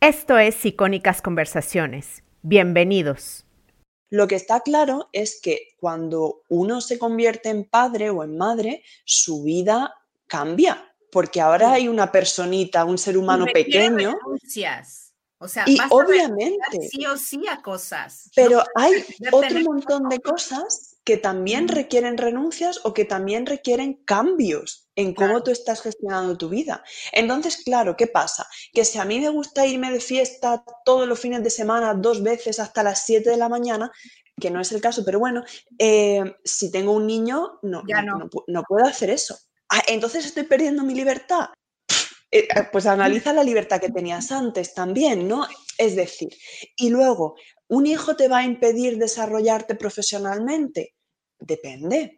Esto es Icónicas Conversaciones. Bienvenidos. Lo que está claro es que cuando uno se convierte en padre o en madre, su vida cambia, porque ahora hay una personita, un ser humano pequeño. O sea, y obviamente. Sí o sí a cosas. Pero hay otro montón de cosas que también requieren renuncias o que también requieren cambios en cómo tú estás gestionando tu vida. Entonces, claro, ¿qué pasa? Que si a mí me gusta irme de fiesta todos los fines de semana, dos veces hasta las 7 de la mañana, que no es el caso, pero bueno, eh, si tengo un niño, no, no. no puedo hacer eso. Ah, entonces estoy perdiendo mi libertad. Eh, eh, pues analiza la libertad que tenías antes también, ¿no? Es decir, y luego, ¿un hijo te va a impedir desarrollarte profesionalmente? Depende.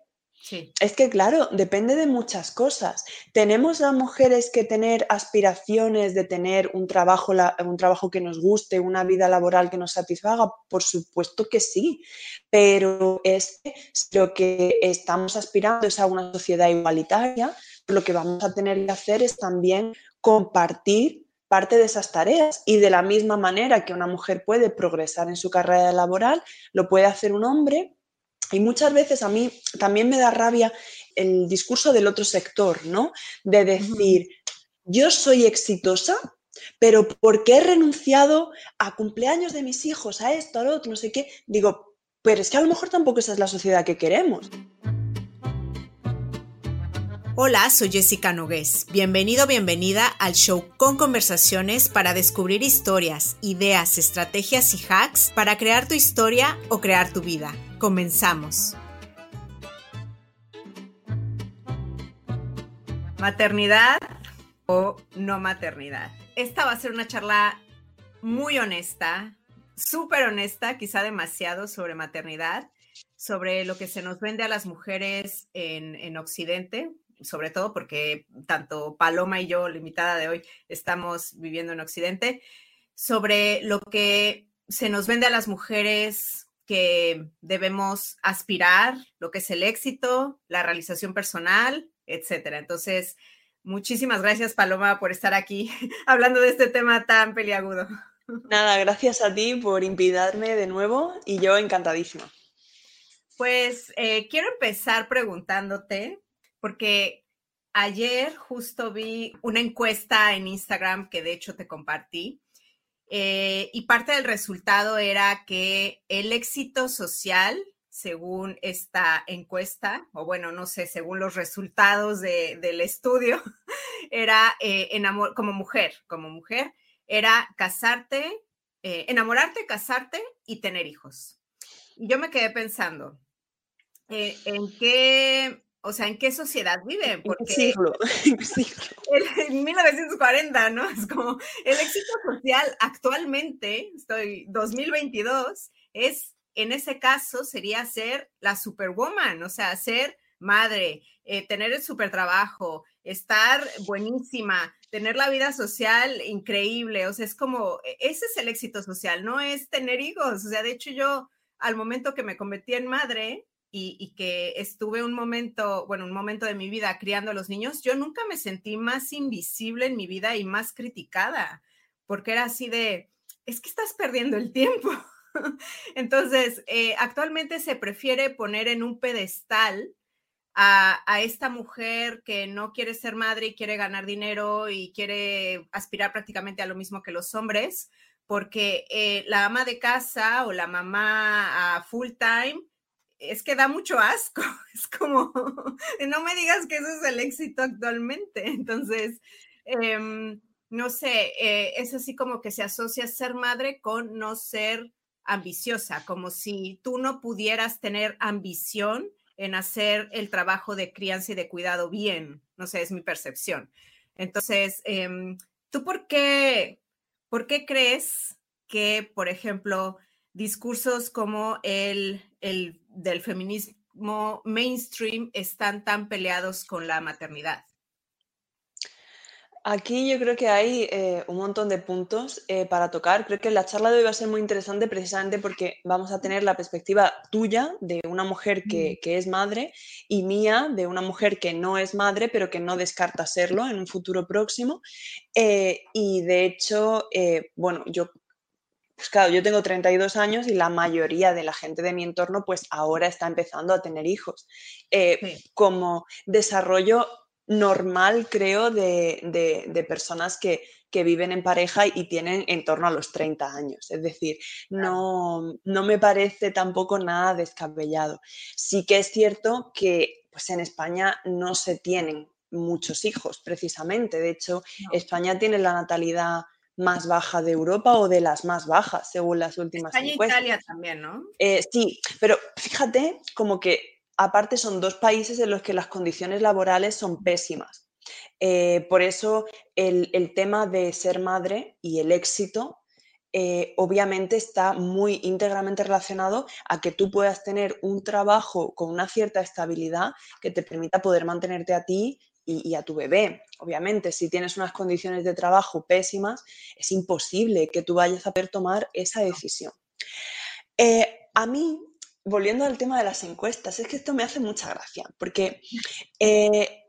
Es que, claro, depende de muchas cosas. ¿Tenemos las mujeres que tener aspiraciones de tener un trabajo, un trabajo que nos guste, una vida laboral que nos satisfaga? Por supuesto que sí, pero es lo que estamos aspirando es a una sociedad igualitaria lo que vamos a tener que hacer es también compartir parte de esas tareas y de la misma manera que una mujer puede progresar en su carrera laboral, lo puede hacer un hombre. Y muchas veces a mí también me da rabia el discurso del otro sector, ¿no? De decir, yo soy exitosa, pero porque he renunciado a cumpleaños de mis hijos, a esto, a lo otro, no sé qué? Digo, pero es que a lo mejor tampoco esa es la sociedad que queremos. Hola, soy Jessica Nogués. Bienvenido, bienvenida al show con conversaciones para descubrir historias, ideas, estrategias y hacks para crear tu historia o crear tu vida. Comenzamos. Maternidad o no maternidad. Esta va a ser una charla muy honesta, súper honesta, quizá demasiado sobre maternidad, sobre lo que se nos vende a las mujeres en, en Occidente, sobre todo porque tanto Paloma y yo, la invitada de hoy, estamos viviendo en Occidente, sobre lo que se nos vende a las mujeres que debemos aspirar, lo que es el éxito, la realización personal, etcétera. Entonces, muchísimas gracias, Paloma, por estar aquí hablando de este tema tan peliagudo. Nada, gracias a ti por invitarme de nuevo y yo encantadísima. Pues eh, quiero empezar preguntándote, porque ayer justo vi una encuesta en Instagram que de hecho te compartí. Eh, y parte del resultado era que el éxito social, según esta encuesta, o bueno, no sé, según los resultados del estudio, era eh, como mujer, como mujer, era casarte, eh, enamorarte, casarte y tener hijos. Y yo me quedé pensando, ¿en qué o sea, ¿en qué sociedad viven? Porque siglo? En 1940, ¿no? Es como el éxito social actualmente, estoy 2022, es en ese caso sería ser la superwoman, o sea, ser madre, eh, tener el super trabajo, estar buenísima, tener la vida social increíble, o sea, es como, e, ese es el éxito social, no es tener hijos, o sea, de hecho yo al momento que me convertí en madre, y, que estuve un momento, bueno, un momento de mi vida criando a los niños, yo nunca me sentí más invisible en mi vida y más criticada, porque era así de, es que estás perdiendo el tiempo. Entonces, eh, actualmente se prefiere poner en un pedestal a, esta mujer que no quiere ser madre y quiere ganar dinero y quiere aspirar prácticamente a lo mismo que los hombres, porque eh, la ama de casa o la mamá a full time es que da mucho asco. Es como, no me digas que eso es el éxito actualmente. Entonces, em, no sé, eh, es así como que se asocia ser madre con no ser ambiciosa, como si tú no pudieras tener ambición en hacer el trabajo de crianza y de cuidado bien. No sé, es mi percepción. Entonces, em, ¿tú por qué, por qué crees que, por ejemplo, discursos como el, el del feminismo mainstream están tan peleados con la maternidad? Aquí yo creo que hay eh, un montón de puntos eh, para tocar. Creo que la charla de hoy va a ser muy interesante precisamente porque vamos a tener la perspectiva tuya de una mujer que, es madre y mía de una mujer que no es madre pero que no descarta serlo en un futuro próximo. Eh, y de hecho, bueno, yo pues claro, yo tengo 32 años y la mayoría de la gente de mi entorno pues ahora está empezando a tener hijos. Como desarrollo normal, creo, de, personas que, viven en pareja y tienen en torno a los 30 años. Es decir, no, no me parece tampoco nada descabellado. Sí que es cierto que pues en España no se tienen muchos hijos, precisamente. De hecho, España tiene la natalidad más baja de Europa o de las más bajas, según las últimas España encuestas. Italia también, ¿no? Eh, sí, pero fíjate como que aparte son dos países en los que las condiciones laborales son pésimas. Eh, por eso el, tema de ser madre y el éxito eh, obviamente está muy íntegramente relacionado a que tú puedas tener un trabajo con una cierta estabilidad que te permita poder mantenerte a ti y, a tu bebé. Obviamente, si tienes unas condiciones de trabajo pésimas, es imposible que tú vayas a poder tomar esa decisión. Eh, a mí volviendo al tema de las encuestas, es que esto me hace mucha gracia, porque eh,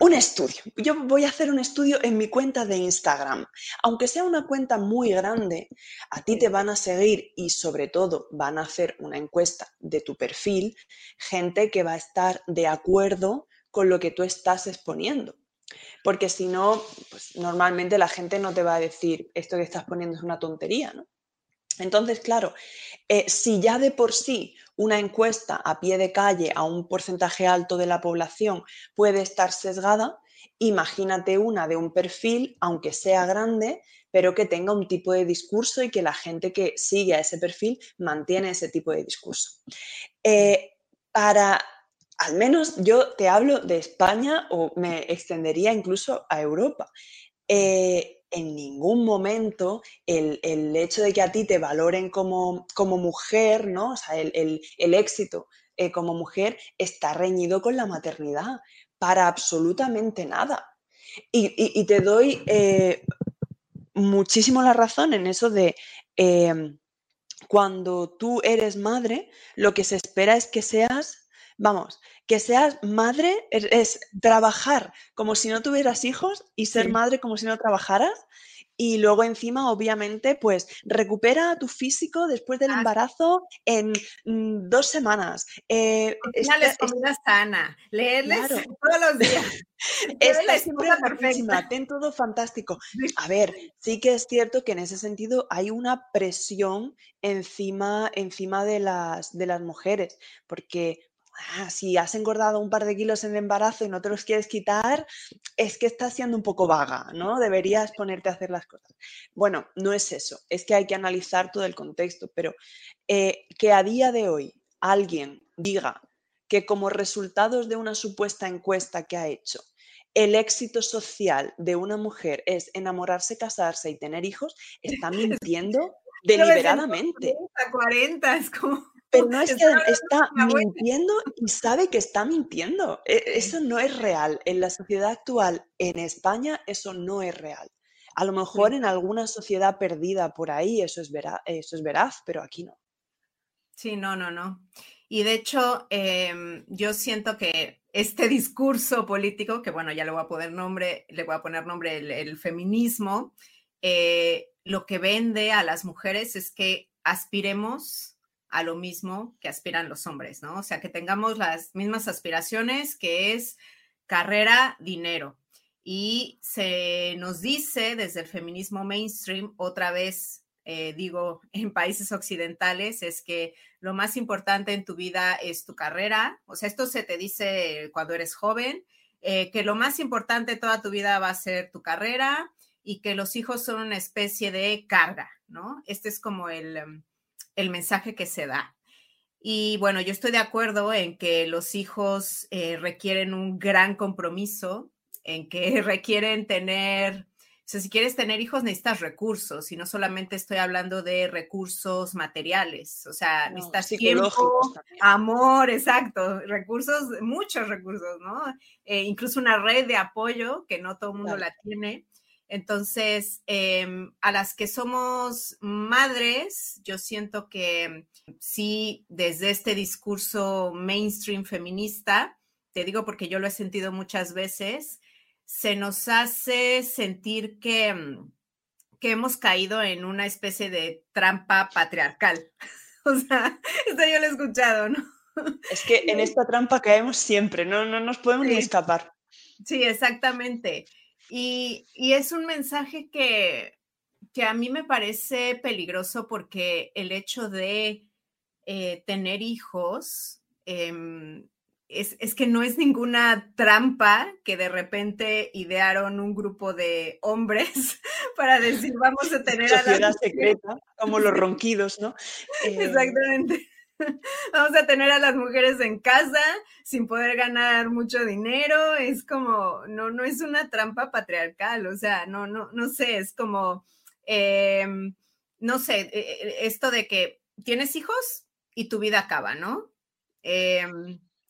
un estudio, yo voy a hacer un estudio en mi cuenta de Instagram, aunque sea una cuenta muy grande, a ti te van a seguir y sobre todo van a hacer una encuesta de tu perfil, gente que va a estar de acuerdo con lo que tú estás exponiendo. Porque si no, pues normalmente la gente no te va a decir esto que estás poniendo es una tontería, ¿no? Entonces, claro, eh, si ya de por sí una encuesta a pie de calle a un porcentaje alto de la población puede estar sesgada, imagínate una de un perfil, aunque sea grande, pero que tenga un tipo de discurso y que la gente que sigue a ese perfil mantiene ese tipo de discurso. Eh, para, al menos yo te hablo de España o me extendería incluso a Europa. Eh, en ningún momento el, hecho de que a ti te valoren como, como mujer, ¿no? O sea, el, éxito eh, como mujer está reñido con la maternidad, para absolutamente nada. Y, te doy eh, muchísimo la razón en eso de cuando tú eres madre, lo que se espera es que seas, vamos, que seas madre es, trabajar como si no tuvieras hijos y ser madre como si no trabajaras. Y luego encima, obviamente, pues recupera tu físico después del embarazo en mm, dos semanas. Eh, es comida sana, leerles todos los días. Está siempre perfecta. ten todo fantástico. A ver, sí que es cierto que en ese sentido hay una presión encima, encima de, las, de las mujeres, porque Ah, si has engordado un par de kilos en el embarazo y no te los quieres quitar, es que estás siendo un poco vaga, ¿no? Deberías ponerte a hacer las cosas. Bueno, no es eso, es que hay que analizar todo el contexto, pero eh, que a día de hoy alguien diga que como resultados de una supuesta encuesta que ha hecho, el éxito social de una mujer es enamorarse, casarse y tener hijos, está mintiendo deliberadamente. 40, es como... Pero no es que está mintiendo y sabe que está mintiendo. E, eso no es real. En la sociedad actual, en España, eso no es real. A lo mejor en alguna sociedad perdida por ahí eso es, veraz, eso es veraz, pero aquí no. Sí, no, no, no. Y de hecho, em, yo siento que este discurso político, que bueno, ya le voy a poner nombre, le voy a poner nombre el, feminismo, eh, lo que vende a las mujeres es que aspiremos a lo mismo que aspiran los hombres, ¿no? O sea, que tengamos las mismas aspiraciones, que es carrera, dinero. Y se nos dice desde el feminismo mainstream, otra vez eh, digo, en países occidentales, es que lo más importante en tu vida es tu carrera. O sea, esto se te dice cuando eres joven, eh, que lo más importante toda tu vida va a ser tu carrera y que los hijos son una especie de carga, ¿no? Este es como el, em, el mensaje que se da. Y bueno, yo estoy de acuerdo en que los hijos eh, requieren un gran compromiso, en que requieren tener sea, si quieres tener hijos necesitas recursos y no solamente estoy hablando de recursos materiales, o sea, necesitas tiempo, amor, exacto, recursos, muchos recursos, ¿no? Eh, incluso una red de apoyo que no todo el mundo la tiene. Entonces, em, a las que somos madres, yo siento que sí, desde este discurso mainstream feminista, te digo porque yo lo he sentido muchas veces, se nos hace sentir que, mm, que hemos caído en una especie de trampa patriarcal. O sea, esto yo lo he escuchado, ¿no? Es que en esta trampa caemos siempre, no, no nos podemos ni escapar. Sí, exactamente. Y, es un mensaje que, que, a mí me parece peligroso porque el hecho de eh, tener hijos em, es, que no es ninguna trampa que de repente idearon un grupo de hombres para decir vamos a tener a la secreta, como los ronquidos, ¿no? Eh, Exactamente. Vamos a tener a las mujeres en casa sin poder ganar mucho dinero. Es como, no, no es una trampa patriarcal, o sea, no, no, no sé, es como, em, no sé, e, e, esto de que tienes hijos y tu vida acaba, ¿no? Eh,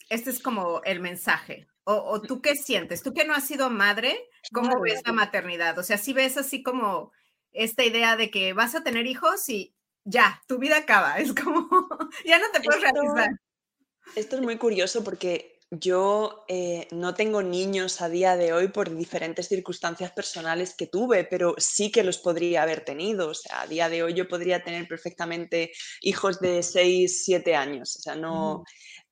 este es como el mensaje. O, tú qué sientes? Tú que no has sido madre, ¿cómo ves la maternidad? O sea, si ves así como esta idea de que vas a tener hijos y ya, tu vida acaba. Es como, ya no te puedes realizar. Esto es muy curioso porque yo eh, no tengo niños a día de hoy por diferentes circunstancias personales que tuve, pero sí que los podría haber tenido. O sea, a día de hoy yo podría tener perfectamente hijos de 6, 7 años. O sea, no,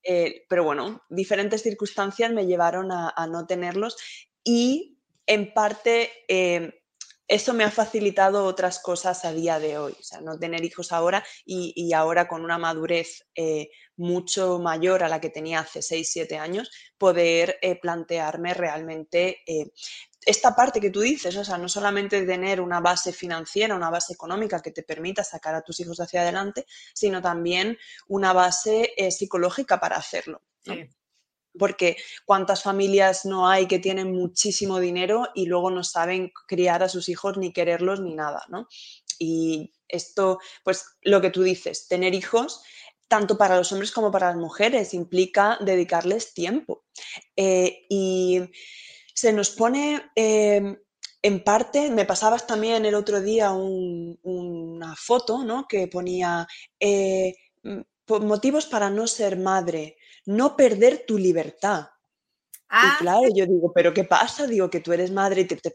eh, pero bueno, diferentes circunstancias me llevaron a, no tenerlos y en parte eh, eso me ha facilitado otras cosas a día de hoy, o sea, no tener hijos ahora y, ahora con una madurez eh, mucho mayor a la que tenía hace 6, 7 años, poder plantearme realmente esta parte que tú dices, o sea, no solamente tener una base financiera, una base económica que te permita sacar a tus hijos hacia adelante, sino también una base eh, psicológica para hacerlo. Porque cuántas familias no hay que tienen muchísimo dinero y luego no saben criar a sus hijos ni quererlos ni nada, ¿no? Y esto, pues lo que tú dices, tener hijos tanto para los hombres como para las mujeres, implica dedicarles tiempo. Eh, y se nos pone em, en parte, me pasabas también el otro día una foto ¿no? que ponía eh, motivos para no ser madre, no perder tu libertad. y ah, claro, yo digo, ¿pero qué pasa? Digo que tú eres madre y te, te,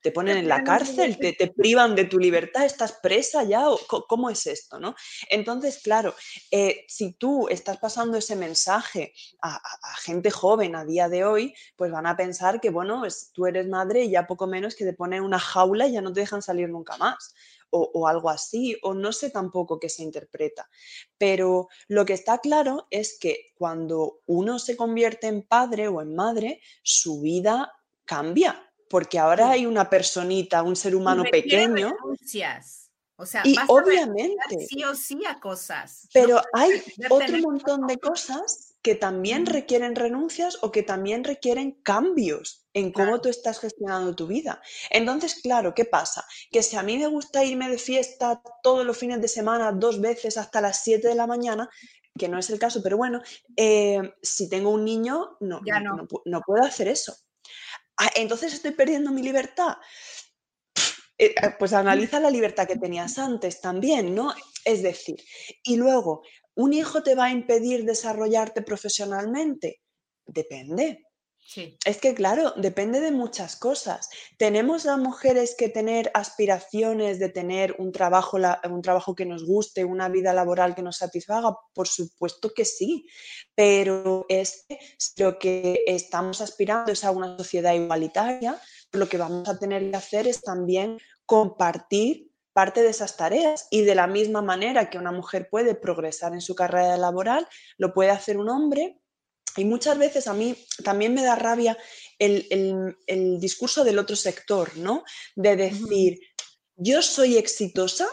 te ponen en la cárcel, te, privan de tu libertad, estás presa ya, ¿cómo es esto? ¿no? Entonces, claro, eh, si tú estás pasando ese mensaje a, gente joven a día de hoy, pues van a pensar que, bueno, tú eres madre y ya poco menos que te ponen una jaula y ya no te dejan salir nunca más. O, algo así, o no sé tampoco qué se interpreta. Pero lo que está claro es que cuando uno se convierte en padre o en madre, su vida cambia, porque ahora hay una personita, un ser humano pequeño. O sea, y obviamente. Sí o sí a cosas. Pero hay otro montón de cosas que también requieren renuncias o que también requieren cambios en cómo tú estás gestionando tu vida. Entonces, claro, ¿qué pasa? Que si a mí me gusta irme de fiesta todos los fines de semana, dos veces hasta las 7 de la mañana, que no es el caso, pero bueno, eh, si tengo un niño, no, no puedo hacer eso. Ah, entonces estoy perdiendo mi libertad. Eh, eh, pues analiza la libertad que tenías antes también, ¿no? Es decir, y luego, ¿un hijo te va a impedir desarrollarte profesionalmente? Depende. Es que, claro, depende de muchas cosas. ¿Tenemos las mujeres que tener aspiraciones de tener un trabajo, un trabajo que nos guste, una vida laboral que nos satisfaga? Por supuesto que sí, pero es lo que estamos aspirando es a una sociedad igualitaria. Lo que vamos a tener que hacer es también compartir parte de esas tareas y de la misma manera que una mujer puede progresar en su carrera laboral, lo puede hacer un hombre. Y muchas veces a mí también me da rabia el, discurso del otro sector, ¿no? De decir, yo soy exitosa,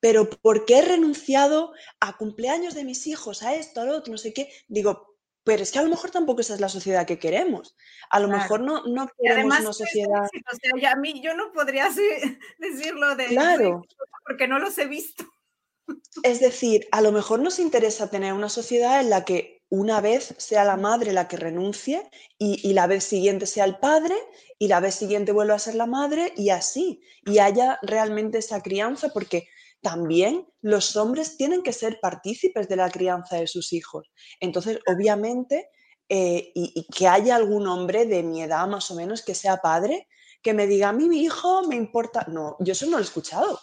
pero porque he renunciado a cumpleaños de mis hijos, a esto, a lo otro, no sé qué, digo, pero es que a lo mejor tampoco esa es la sociedad que queremos. A lo mejor no, no queremos una sociedad. a mí yo no podría decirlo de claro. porque no los he visto. Es decir, a lo mejor nos interesa tener una sociedad en la que una vez sea la madre la que renuncie y, y, la vez siguiente sea el padre y la vez siguiente vuelva a ser la madre y así, y haya realmente esa crianza, porque también los hombres tienen que ser partícipes de la crianza de sus hijos. Entonces, obviamente, eh, y, que haya algún hombre de mi edad más o menos que sea padre, que me diga, a mí mi hijo me importa. No, yo eso no lo he escuchado.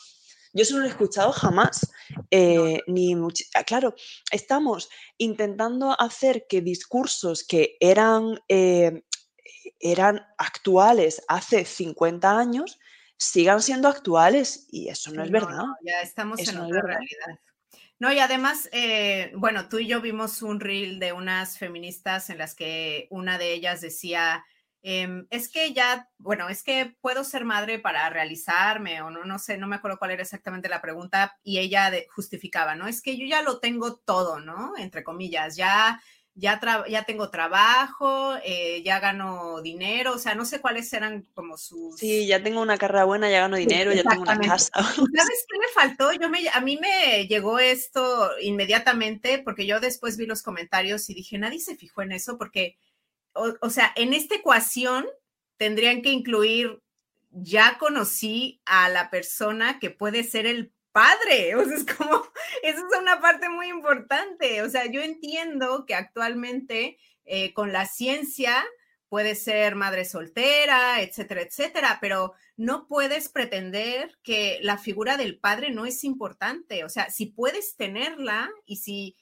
Yo eso no lo he escuchado jamás. Eh, ni ah, claro, estamos intentando hacer que discursos que eran, eh, eran actuales hace 50 años sigan siendo actuales y eso no es verdad. ya estamos en otra realidad. No, y además, eh, bueno, tú y yo vimos un reel de unas feministas en las que una de ellas decía, em, es que ya, bueno, es que puedo ser madre para realizarme o no, no sé, no me acuerdo cuál era exactamente la pregunta y ella justificaba, ¿no? Es que yo ya lo tengo todo, ¿no? Entre comillas, ya ya, ya tengo trabajo, eh, ya gano dinero, o sea, no sé cuáles eran como sus... Sí, ya tengo una carrera buena, ya gano dinero, ya tengo una casa. ¿Sabes qué me faltó? Yo me, a mí me llegó esto inmediatamente porque yo después vi los comentarios y dije, nadie se fijó en eso porque, o, o sea, en esta ecuación tendrían que incluir, ya conocí a la persona que puede ser el padre. O sea, es como, eso es una parte muy importante. O sea, yo entiendo que actualmente eh, con la ciencia puede ser madre soltera, etcétera, etcétera, pero no puedes pretender que la figura del padre no es importante. O sea, si puedes tenerla y si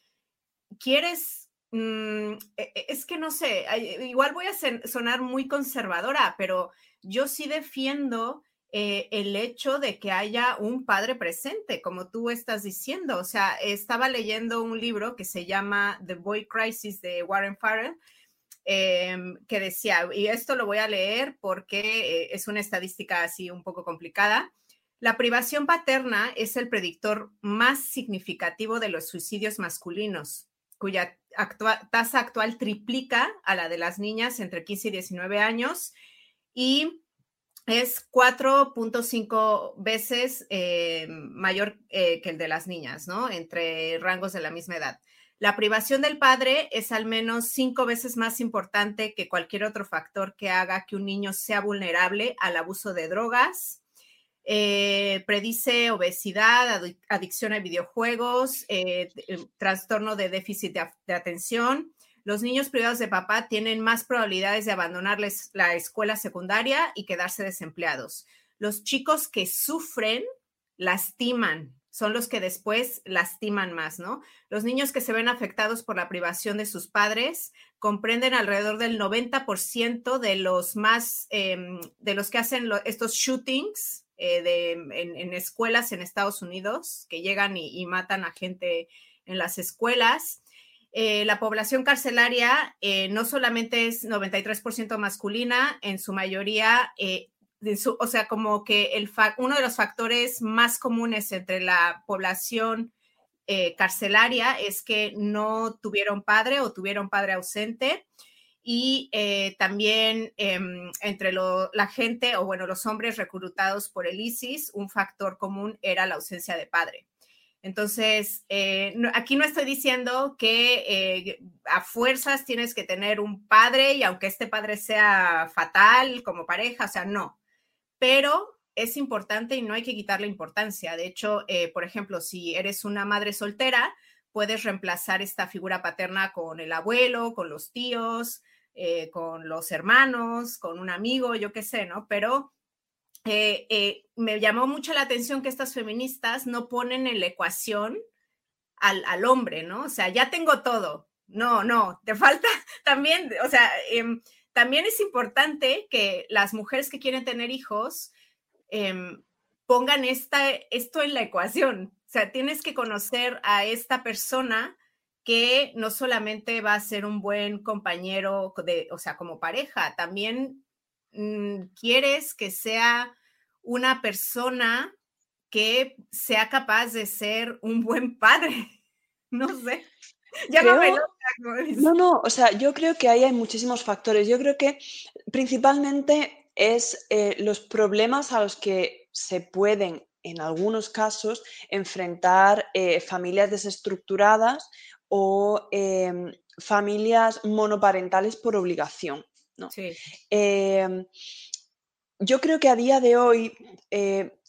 quieres, mm, e, e, es que no sé, igual voy a sonar muy conservadora, pero yo sí defiendo eh, el hecho de que haya un padre presente, como tú estás diciendo. O sea, estaba leyendo un libro que se llama The Boy Crisis de Warren Farrell, em, que decía, y esto lo voy a leer porque eh, es una estadística así un poco complicada. La privación paterna es el predictor más significativo de los suicidios masculinos, cuya tasa actual triplica a la de las niñas entre 15 y 19 años y es 4.5 veces eh, mayor eh, que el de las niñas, ¿no? Entre rangos de la misma edad. La privación del padre es al menos cinco veces más importante que cualquier otro factor que haga que un niño sea vulnerable al abuso de drogas. Eh, predice obesidad, adicción a videojuegos, trastorno de déficit de atención, los niños privados de papá tienen más probabilidades de abandonarles la escuela secundaria y quedarse desempleados. Los chicos que sufren lastiman, son los que después lastiman más, ¿no? Los niños que se ven afectados por la privación de sus padres comprenden alrededor del 90% de los más, em, de los que hacen estos shootings eh, en, escuelas en Estados Unidos, que llegan y matan a gente en las escuelas. Eh, la población carcelaria eh, no solamente es 93% masculina, en su mayoría, eh, o sea, como que uno de los factores más comunes entre la población carcelaria es que no tuvieron padre o tuvieron padre ausente. Y también em, entre la gente, o bueno, los hombres reclutados por el ISIS, un factor común era la ausencia de padre. Entonces, eh, aquí no estoy diciendo que eh, a fuerzas tienes que tener un padre y aunque este padre sea fatal como pareja, o sea, no. Pero es importante y no hay que quitarle importancia. De hecho, eh, por ejemplo, si eres una madre soltera, puedes reemplazar esta figura paterna con el abuelo, con los tíos, con los hermanos, con un amigo, yo qué sé, ¿no? Pero eh, eh, me llamó mucho la atención que estas feministas no ponen en la ecuación al, hombre, ¿no? O sea, ya tengo todo. No, no, te falta también, o sea, em, también es importante que las mujeres que quieren tener hijos em, pongan esta, esto en la ecuación. O sea, tienes que conocer a esta persona que no solamente va a ser un buen compañero de, o sea, como pareja, también quieres que sea una persona que sea capaz de ser un buen padre. No sé. no, no, o sea, yo creo que ahí hay muchísimos factores. Yo creo que principalmente es eh, los problemas a los que se pueden, en algunos casos, enfrentar eh, familias desestructuradas o em, familias monoparentales por obligación. ¿No? Em, yo creo que a día de hoy eh,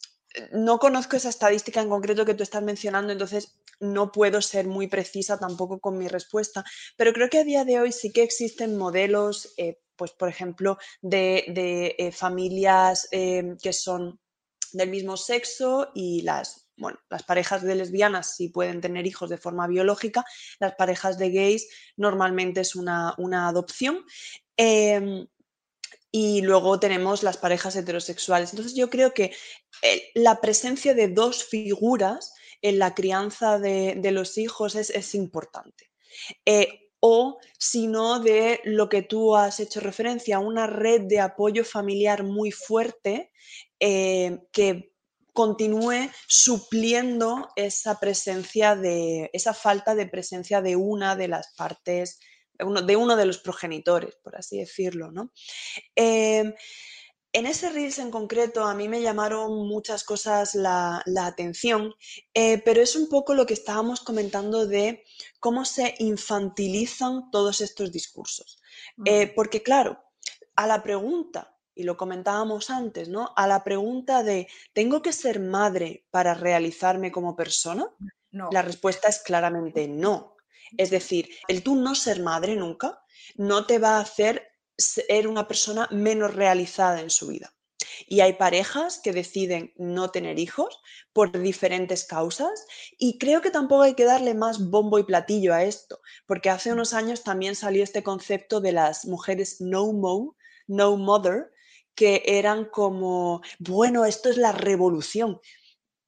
no conozco esa estadística en concreto que tú estás mencionando, entonces no puedo ser muy precisa tampoco con mi respuesta, pero creo que a día de hoy sí que existen modelos, eh, pues por ejemplo, de, eh, familias que son del mismo sexo y las, bueno, las parejas de lesbianas sí pueden tener hijos de forma biológica, las parejas de gays normalmente es una, adopción. Em, y luego tenemos las parejas heterosexuales. Entonces yo creo que eh, la presencia de dos figuras en la crianza de, los hijos es, importante. Eh, o si no, de lo que tú has hecho referencia, una red de apoyo familiar muy fuerte eh, que continúe supliendo esa presencia de, esa falta de presencia de una de las partes de uno de los progenitores, por así decirlo. ¿no? Em, en ese Reels en concreto a mí me llamaron muchas cosas la, atención, eh, pero es un poco lo que estábamos comentando de cómo se infantilizan todos estos discursos. Eh, porque claro, a la pregunta, y lo comentábamos antes, ¿no? A la pregunta de ¿tengo que ser madre para realizarme como persona? No. La respuesta es claramente no. Es decir, el tú no ser madre nunca no te va a hacer ser una persona menos realizada en su vida. Y hay parejas que deciden no tener hijos por diferentes causas y creo que tampoco hay que darle más bombo y platillo a esto, porque hace unos años también salió este concepto de las mujeres no mo, no mother, que eran como, bueno, esto es la revolución.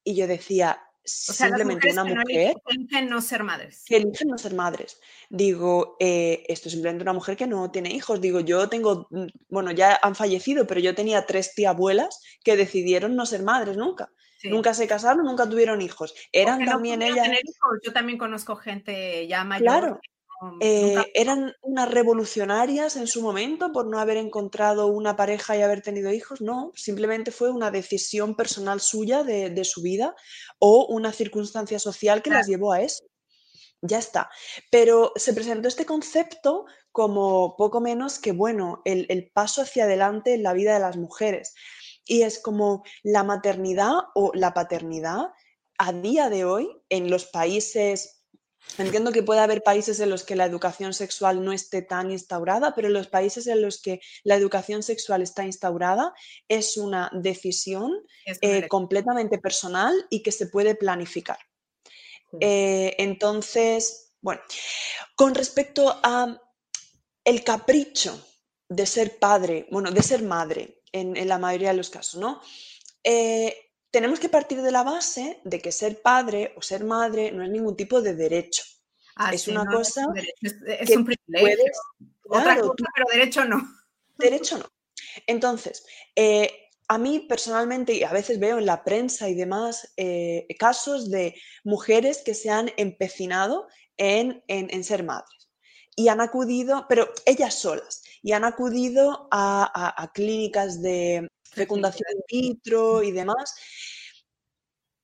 Y yo decía, simplemente una mujer que eligen no ser madres. Que eligen no ser madres. Digo, eh, esto es simplemente una mujer que no tiene hijos. Digo, yo tengo, mm, bueno, ya han fallecido, pero yo tenía tres abuelas que decidieron no ser madres nunca. Nunca se casaron, nunca tuvieron hijos. Eran también ellas. Yo también conozco gente ya mayor claro. Eh, eran unas revolucionarias en su momento por no haber encontrado una pareja y haber tenido hijos, no, simplemente fue una decisión personal suya de, su vida o una circunstancia social que las llevó a eso. Ya está. Pero se presentó este concepto como poco menos que, bueno, el, el paso hacia adelante en la vida de las mujeres. Y es como la maternidad o la paternidad a día de hoy en los países Entiendo que puede haber países en los que la educación sexual no esté tan instaurada, pero en los países en los que la educación sexual está instaurada es una decisión eh, completamente personal y que se puede planificar. Eh, entonces, bueno, con respecto a el capricho de ser padre, bueno, de ser madre en, la mayoría de los casos, ¿no? Eh, tenemos que partir de la base de que ser padre o ser madre no es ningún tipo de derecho. Ah, es una cosa. Es, un, privilegio. Otra cosa, pero derecho no. Derecho no. Entonces, eh, a mí personalmente, y a veces veo en la prensa y demás, eh, casos de mujeres que se han empecinado en, ser madres y han acudido, pero ellas solas, y han acudido a clínicas de fecundación in vitro y demás.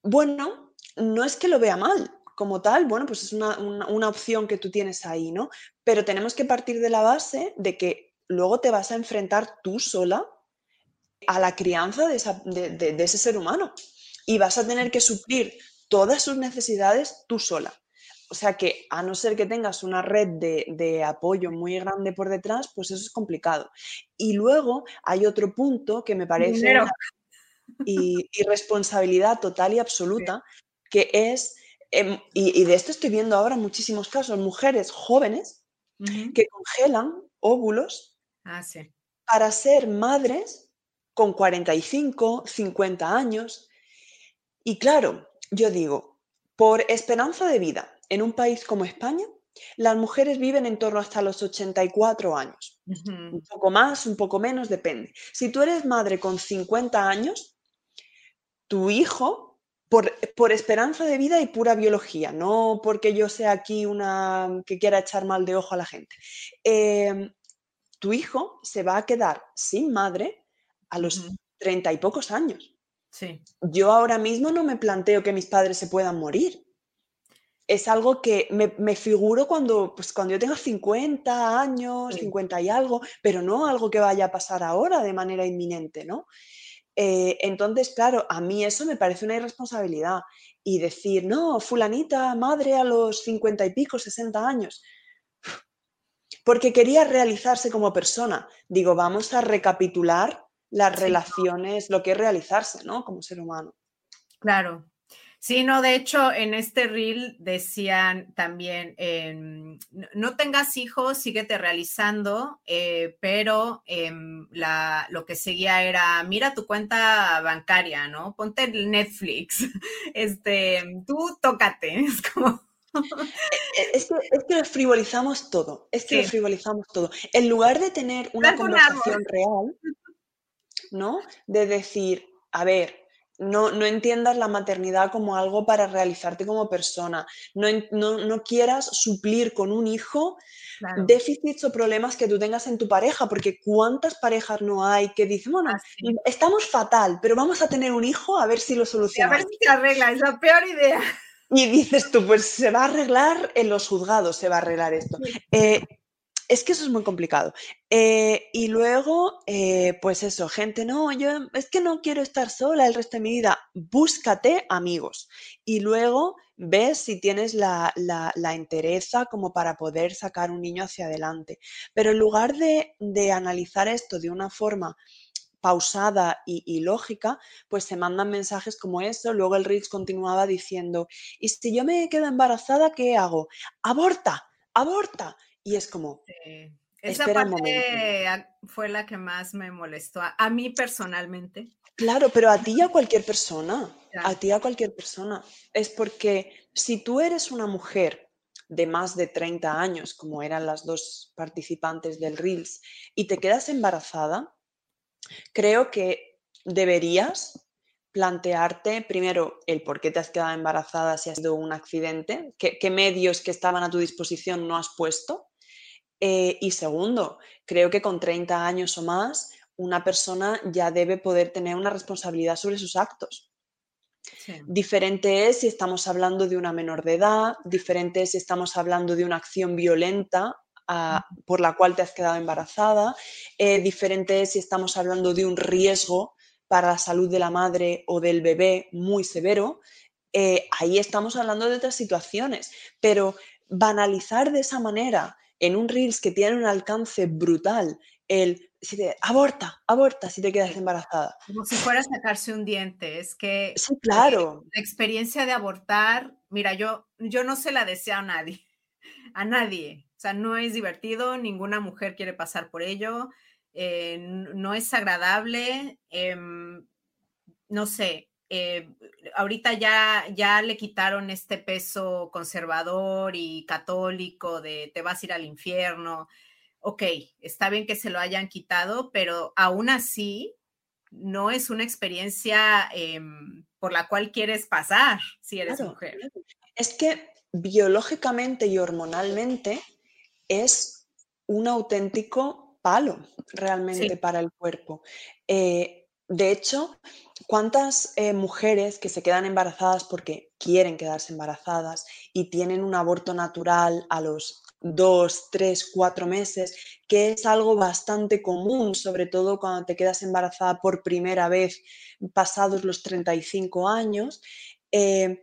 Bueno, no es que lo vea mal como tal, bueno, pues es una, opción que tú tienes ahí, ¿no? Pero tenemos que partir de la base de que luego te vas a enfrentar tú sola a la crianza de, de ese ser humano y vas a tener que suplir todas sus necesidades tú sola. O sea que a no ser que tengas una red de, apoyo muy grande por detrás, pues eso es complicado. Y luego hay otro punto que me parece y, responsabilidad total y absoluta, que es, em, y, de esto estoy viendo ahora muchísimos casos, mujeres jóvenes que congelan óvulos ah, para ser madres con 45, 50 años. Y claro, yo digo, por esperanza de vida, en un país como España, las mujeres viven en torno hasta los 84 años. Un poco más, un poco menos, depende. Si tú eres madre con 50 años, tu hijo por, esperanza de vida y pura biología, no porque yo sea aquí una que quiera echar mal de ojo a la gente. Em, tu hijo se va a quedar sin madre a los treinta y pocos años. Sí. Yo ahora mismo no me planteo que mis padres se puedan morir. Es algo que me, figuro cuando, pues cuando yo tenga 50 años, 50 y algo, pero no algo que vaya a pasar ahora de manera inminente, ¿no? Eh, entonces, claro, a mí eso me parece una irresponsabilidad. Y decir, no, fulanita, madre a los cincuenta y pico, 60 años, porque quería realizarse como persona. Digo, vamos a recapitular las relaciones, lo que es realizarse, ¿no? Como ser humano. Claro, Sí, no, de hecho, en este reel decían también, em, no tengas hijos, síguete realizando, eh, pero em, lo que seguía era, mira tu cuenta bancaria, ¿no? Ponte el Netflix, este, tú tócate, es como... E, e, es que, frivolizamos todo, es que frivolizamos todo. En lugar de tener una conversación real, ¿no? De decir, a ver, no, no, entiendas la maternidad como algo para realizarte como persona. No, no, quieras suplir con un hijo déficits o problemas que tú tengas en tu pareja, porque cuántas parejas no hay que dicen, bueno, ah, estamos fatal, pero vamos a tener un hijo a ver si lo solucionamos. a ver si se arregla, es la peor idea. Y dices tú, pues se va a arreglar en los juzgados, se va a arreglar esto. Eh, es que eso es muy complicado. Eh, y luego, eh, pues eso, gente, no, yo es que no quiero estar sola el resto de mi vida. Búscate amigos. Y luego ves si tienes la, la, entereza como para poder sacar un niño hacia adelante. Pero en lugar de, analizar esto de una forma pausada y, lógica, pues se mandan mensajes como eso. Luego el Rich continuaba diciendo, ¿y si yo me quedo embarazada, qué hago? Aborta, aborta. Y es como... Esa parte fue la que más me molestó, a, mí personalmente. Claro, pero a ti y a cualquier persona, a ti y a cualquier persona. Es porque si tú eres una mujer de más de 30 años, como eran las dos participantes del Reels, y te quedas embarazada, creo que deberías plantearte primero el por qué te has quedado embarazada si ha sido un accidente, qué medios que estaban a tu disposición no has puesto eh, y segundo, creo que con 30 años o más, una persona ya debe poder tener una responsabilidad sobre sus actos. Diferente es si estamos hablando de una menor de edad, diferente es si estamos hablando de una acción violenta ah, por la cual te has quedado embarazada, eh, diferente es si estamos hablando de un riesgo para la salud de la madre o del bebé muy severo. Eh, ahí estamos hablando de otras situaciones, pero banalizar de esa manera en un Reels que tiene un alcance brutal, el si te, aborta, aborta si te quedas embarazada. Como si fuera a sacarse un diente, es que sí, claro. la experiencia de abortar, mira, yo, yo no se la deseo a nadie, a nadie. O sea, no es divertido, ninguna mujer quiere pasar por ello, eh, no es agradable, em, no sé, eh, ahorita ya, ya le quitaron este peso conservador y católico de te vas a ir al infierno. Ok, está bien que se lo hayan quitado, pero aún así no es una experiencia em, por la cual quieres pasar si eres mujer. Es que biológicamente y hormonalmente es un auténtico palo realmente para el cuerpo. Eh, de hecho, ¿cuántas eh, mujeres que se quedan embarazadas porque quieren quedarse embarazadas y tienen un aborto natural a los dos, tres, cuatro meses, que es algo bastante común, sobre todo cuando te quedas embarazada por primera vez pasados los 35 años? Eh,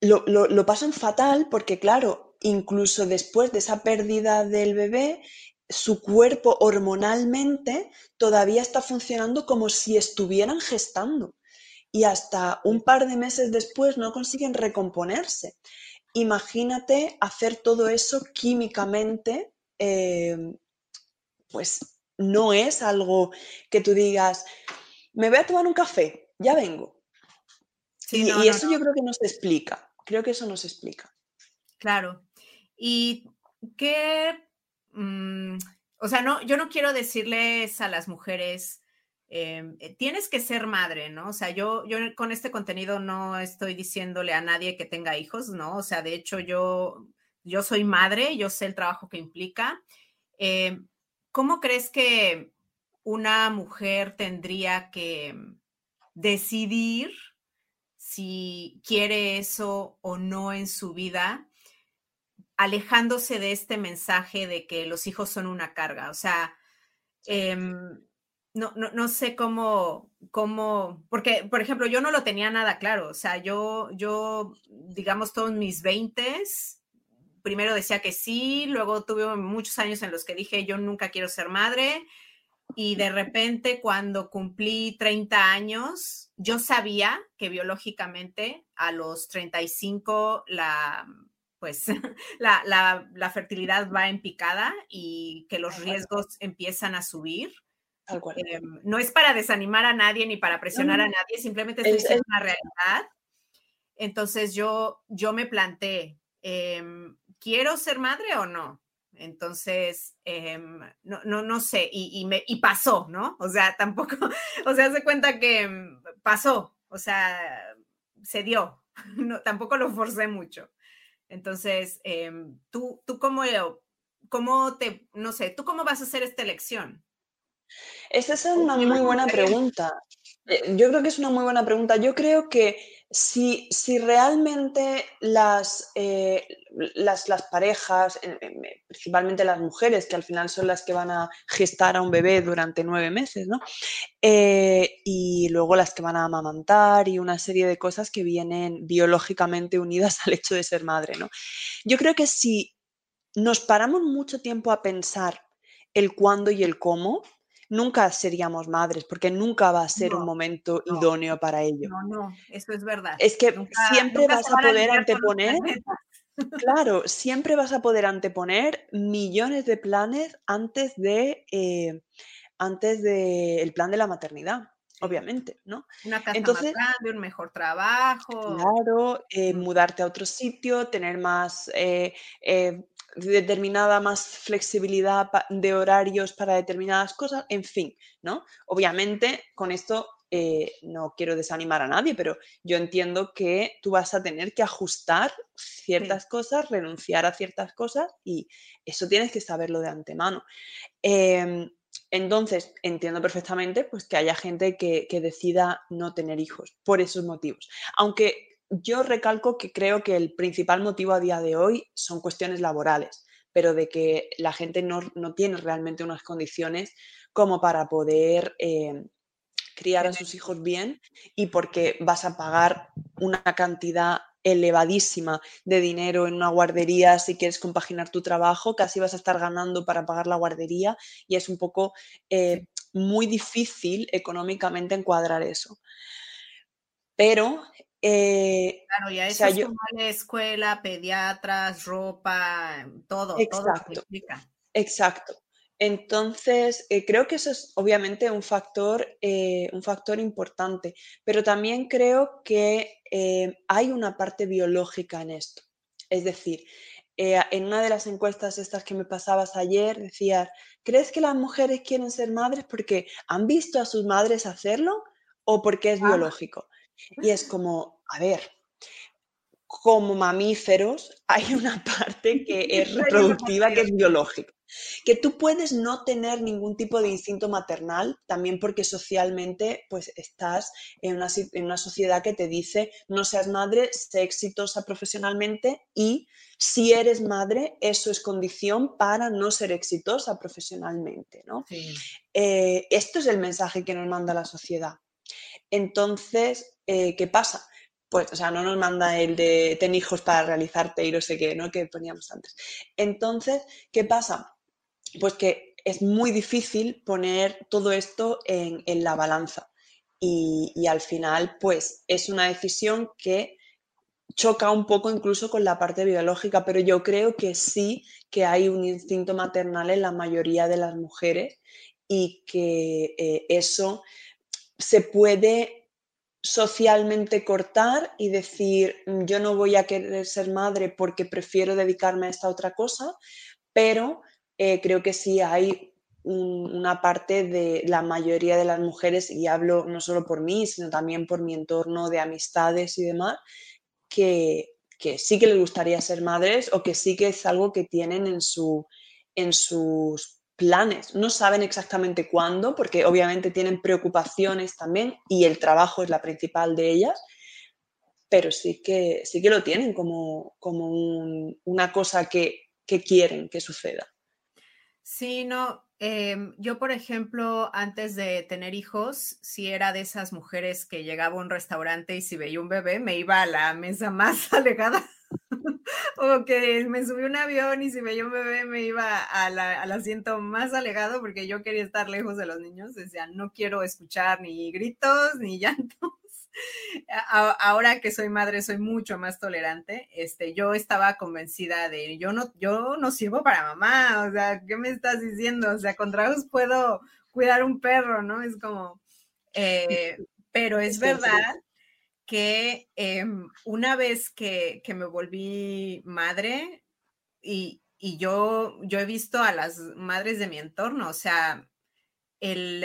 lo, lo pasan fatal porque, claro, incluso después de esa pérdida del bebé, su cuerpo hormonalmente todavía está funcionando como si estuvieran gestando y hasta un par de meses después no consiguen recomponerse. Imagínate hacer todo eso químicamente, eh, pues no es algo que tú digas, me voy a tomar un café, ya vengo. y, eso yo creo que nos explica, creo que eso nos explica. Claro. ¿Y qué Mm, o sea, no, yo no quiero decirles a las mujeres, em, eh, tienes que ser madre, ¿no? O sea, yo, yo con este contenido no estoy diciéndole a nadie que tenga hijos, ¿no? O sea, de hecho yo, yo soy madre, yo sé el trabajo que implica. Em, ¿Cómo crees que una mujer tendría que decidir si quiere eso o no en su vida, alejándose de este mensaje de que los hijos son una carga. O sea, em, no, no, sé cómo, cómo, porque, por ejemplo, yo no lo tenía nada claro. O sea, yo, yo, digamos, todos mis veintes, primero decía que sí, luego tuve muchos años en los que dije, yo nunca quiero ser madre. Y de repente, cuando cumplí 30 años, yo sabía que biológicamente a los 35 la, pues, la, la, fertilidad va en picada y que los riesgos empiezan a subir. Em, no es para desanimar a nadie ni para presionar a nadie, simplemente es, una realidad. Entonces yo, yo me planteé, em, ¿quiero ser madre o no? Entonces, em, no, no, no, sé, y, me, y pasó, ¿no? O sea, tampoco, o sea, se cuenta que mm, pasó, o sea, se dio, no, tampoco lo forcé mucho. Entonces, em, ¿tú, tú cómo, cómo te, no sé, tú cómo vas a hacer esta elección? Esa es una muy buena pregunta. Eh, yo creo que es una muy buena pregunta. Yo creo que si, si realmente las, eh, las, parejas, eh, principalmente las mujeres, que al final son las que van a gestar a un bebé durante nueve meses, ¿no? y luego las que van a amamantar y una serie de cosas que vienen biológicamente unidas al hecho de ser madre, ¿no? Yo creo que si nos paramos mucho tiempo a pensar el cuándo y el cómo, nunca seríamos madres, porque nunca va a ser un momento idóneo para ello. No, no, eso es verdad. Es que siempre vas a poder anteponer, claro, siempre vas a poder anteponer millones de planes antes de, eh, antes del plan de la maternidad. Obviamente, ¿no? Una casa Entonces, más grande, un mejor trabajo. Claro, eh, mudarte a otro sitio, tener más eh, determinada más flexibilidad de horarios para determinadas cosas, en fin, ¿no? Obviamente, con esto eh, no quiero desanimar a nadie, pero yo entiendo que tú vas a tener que ajustar ciertas cosas, renunciar a ciertas cosas y eso tienes que saberlo de antemano. Em, entonces, entiendo perfectamente pues, que haya gente que, que decida no tener hijos por esos motivos. Aunque yo recalco que creo que el principal motivo a día de hoy son cuestiones laborales, pero de que la gente no, tiene realmente unas condiciones como para poder eh, criar a sus hijos bien y porque vas a pagar una cantidad elevadísima de dinero en una guardería si quieres compaginar tu trabajo, casi vas a estar ganando para pagar la guardería y es un poco eh, muy difícil económicamente encuadrar eso. Pero eh, claro, ya eso es escuela, pediatras, ropa, todo, exacto, Exacto. Entonces, eh, creo que eso es obviamente un factor, eh, un factor importante, pero también creo que hay una parte biológica en esto. Es decir, en una de las encuestas estas que me pasabas ayer, decías, ¿crees que las mujeres quieren ser madres porque han visto a sus madres hacerlo o porque es biológico? Y es como, a ver, como mamíferos hay una parte que es reproductiva, que es biológica. Que tú puedes no tener ningún tipo de instinto maternal, también porque socialmente pues estás en una, en una sociedad que te dice no seas madre, sé exitosa profesionalmente y si eres madre, eso es condición para no ser exitosa profesionalmente. ¿no? Eh, esto es el mensaje que nos manda la sociedad. Entonces, eh, ¿qué pasa? Pues, o sea, no nos manda el de ten hijos para realizarte y no sé qué, ¿no? Que poníamos antes. Entonces, ¿qué pasa? Pues que es muy difícil poner todo esto en, la balanza. Y, al final, pues es una decisión que choca un poco incluso con la parte biológica, pero yo creo que sí que hay un instinto maternal en la mayoría de las mujeres y que eh, eso se puede socialmente cortar y decir, mm, yo no voy a querer ser madre porque prefiero dedicarme a esta otra cosa, pero eh, creo que sí hay una parte de la mayoría de las mujeres, y hablo no solo por mí, sino también por mi entorno de amistades y demás, que, sí que les gustaría ser madres o que sí que es algo que tienen en, su, en sus planes. No saben exactamente cuándo, porque obviamente tienen preocupaciones también y el trabajo es la principal de ellas, pero sí que, sí que lo tienen como, como una cosa que, que quieren que suceda. Sí, no, em, yo por ejemplo, antes de tener hijos, si era de esas mujeres que llegaba a un restaurante y si veía un bebé, me iba a la mesa más alejada. O que me subí a un avión y si veía un bebé me iba al asiento más alejado porque yo quería estar lejos de los niños. Decía, no quiero escuchar ni gritos ni llantos ahora que soy madre soy mucho más tolerante. Este, yo estaba convencida de yo no, yo no sirvo para mamá. O sea, ¿qué me estás diciendo? O sea, con tragos puedo cuidar un perro, ¿no? Es como, eh, pero es verdad que em, una vez que, me volví madre y, yo, yo he visto a las madres de mi entorno, o sea, el,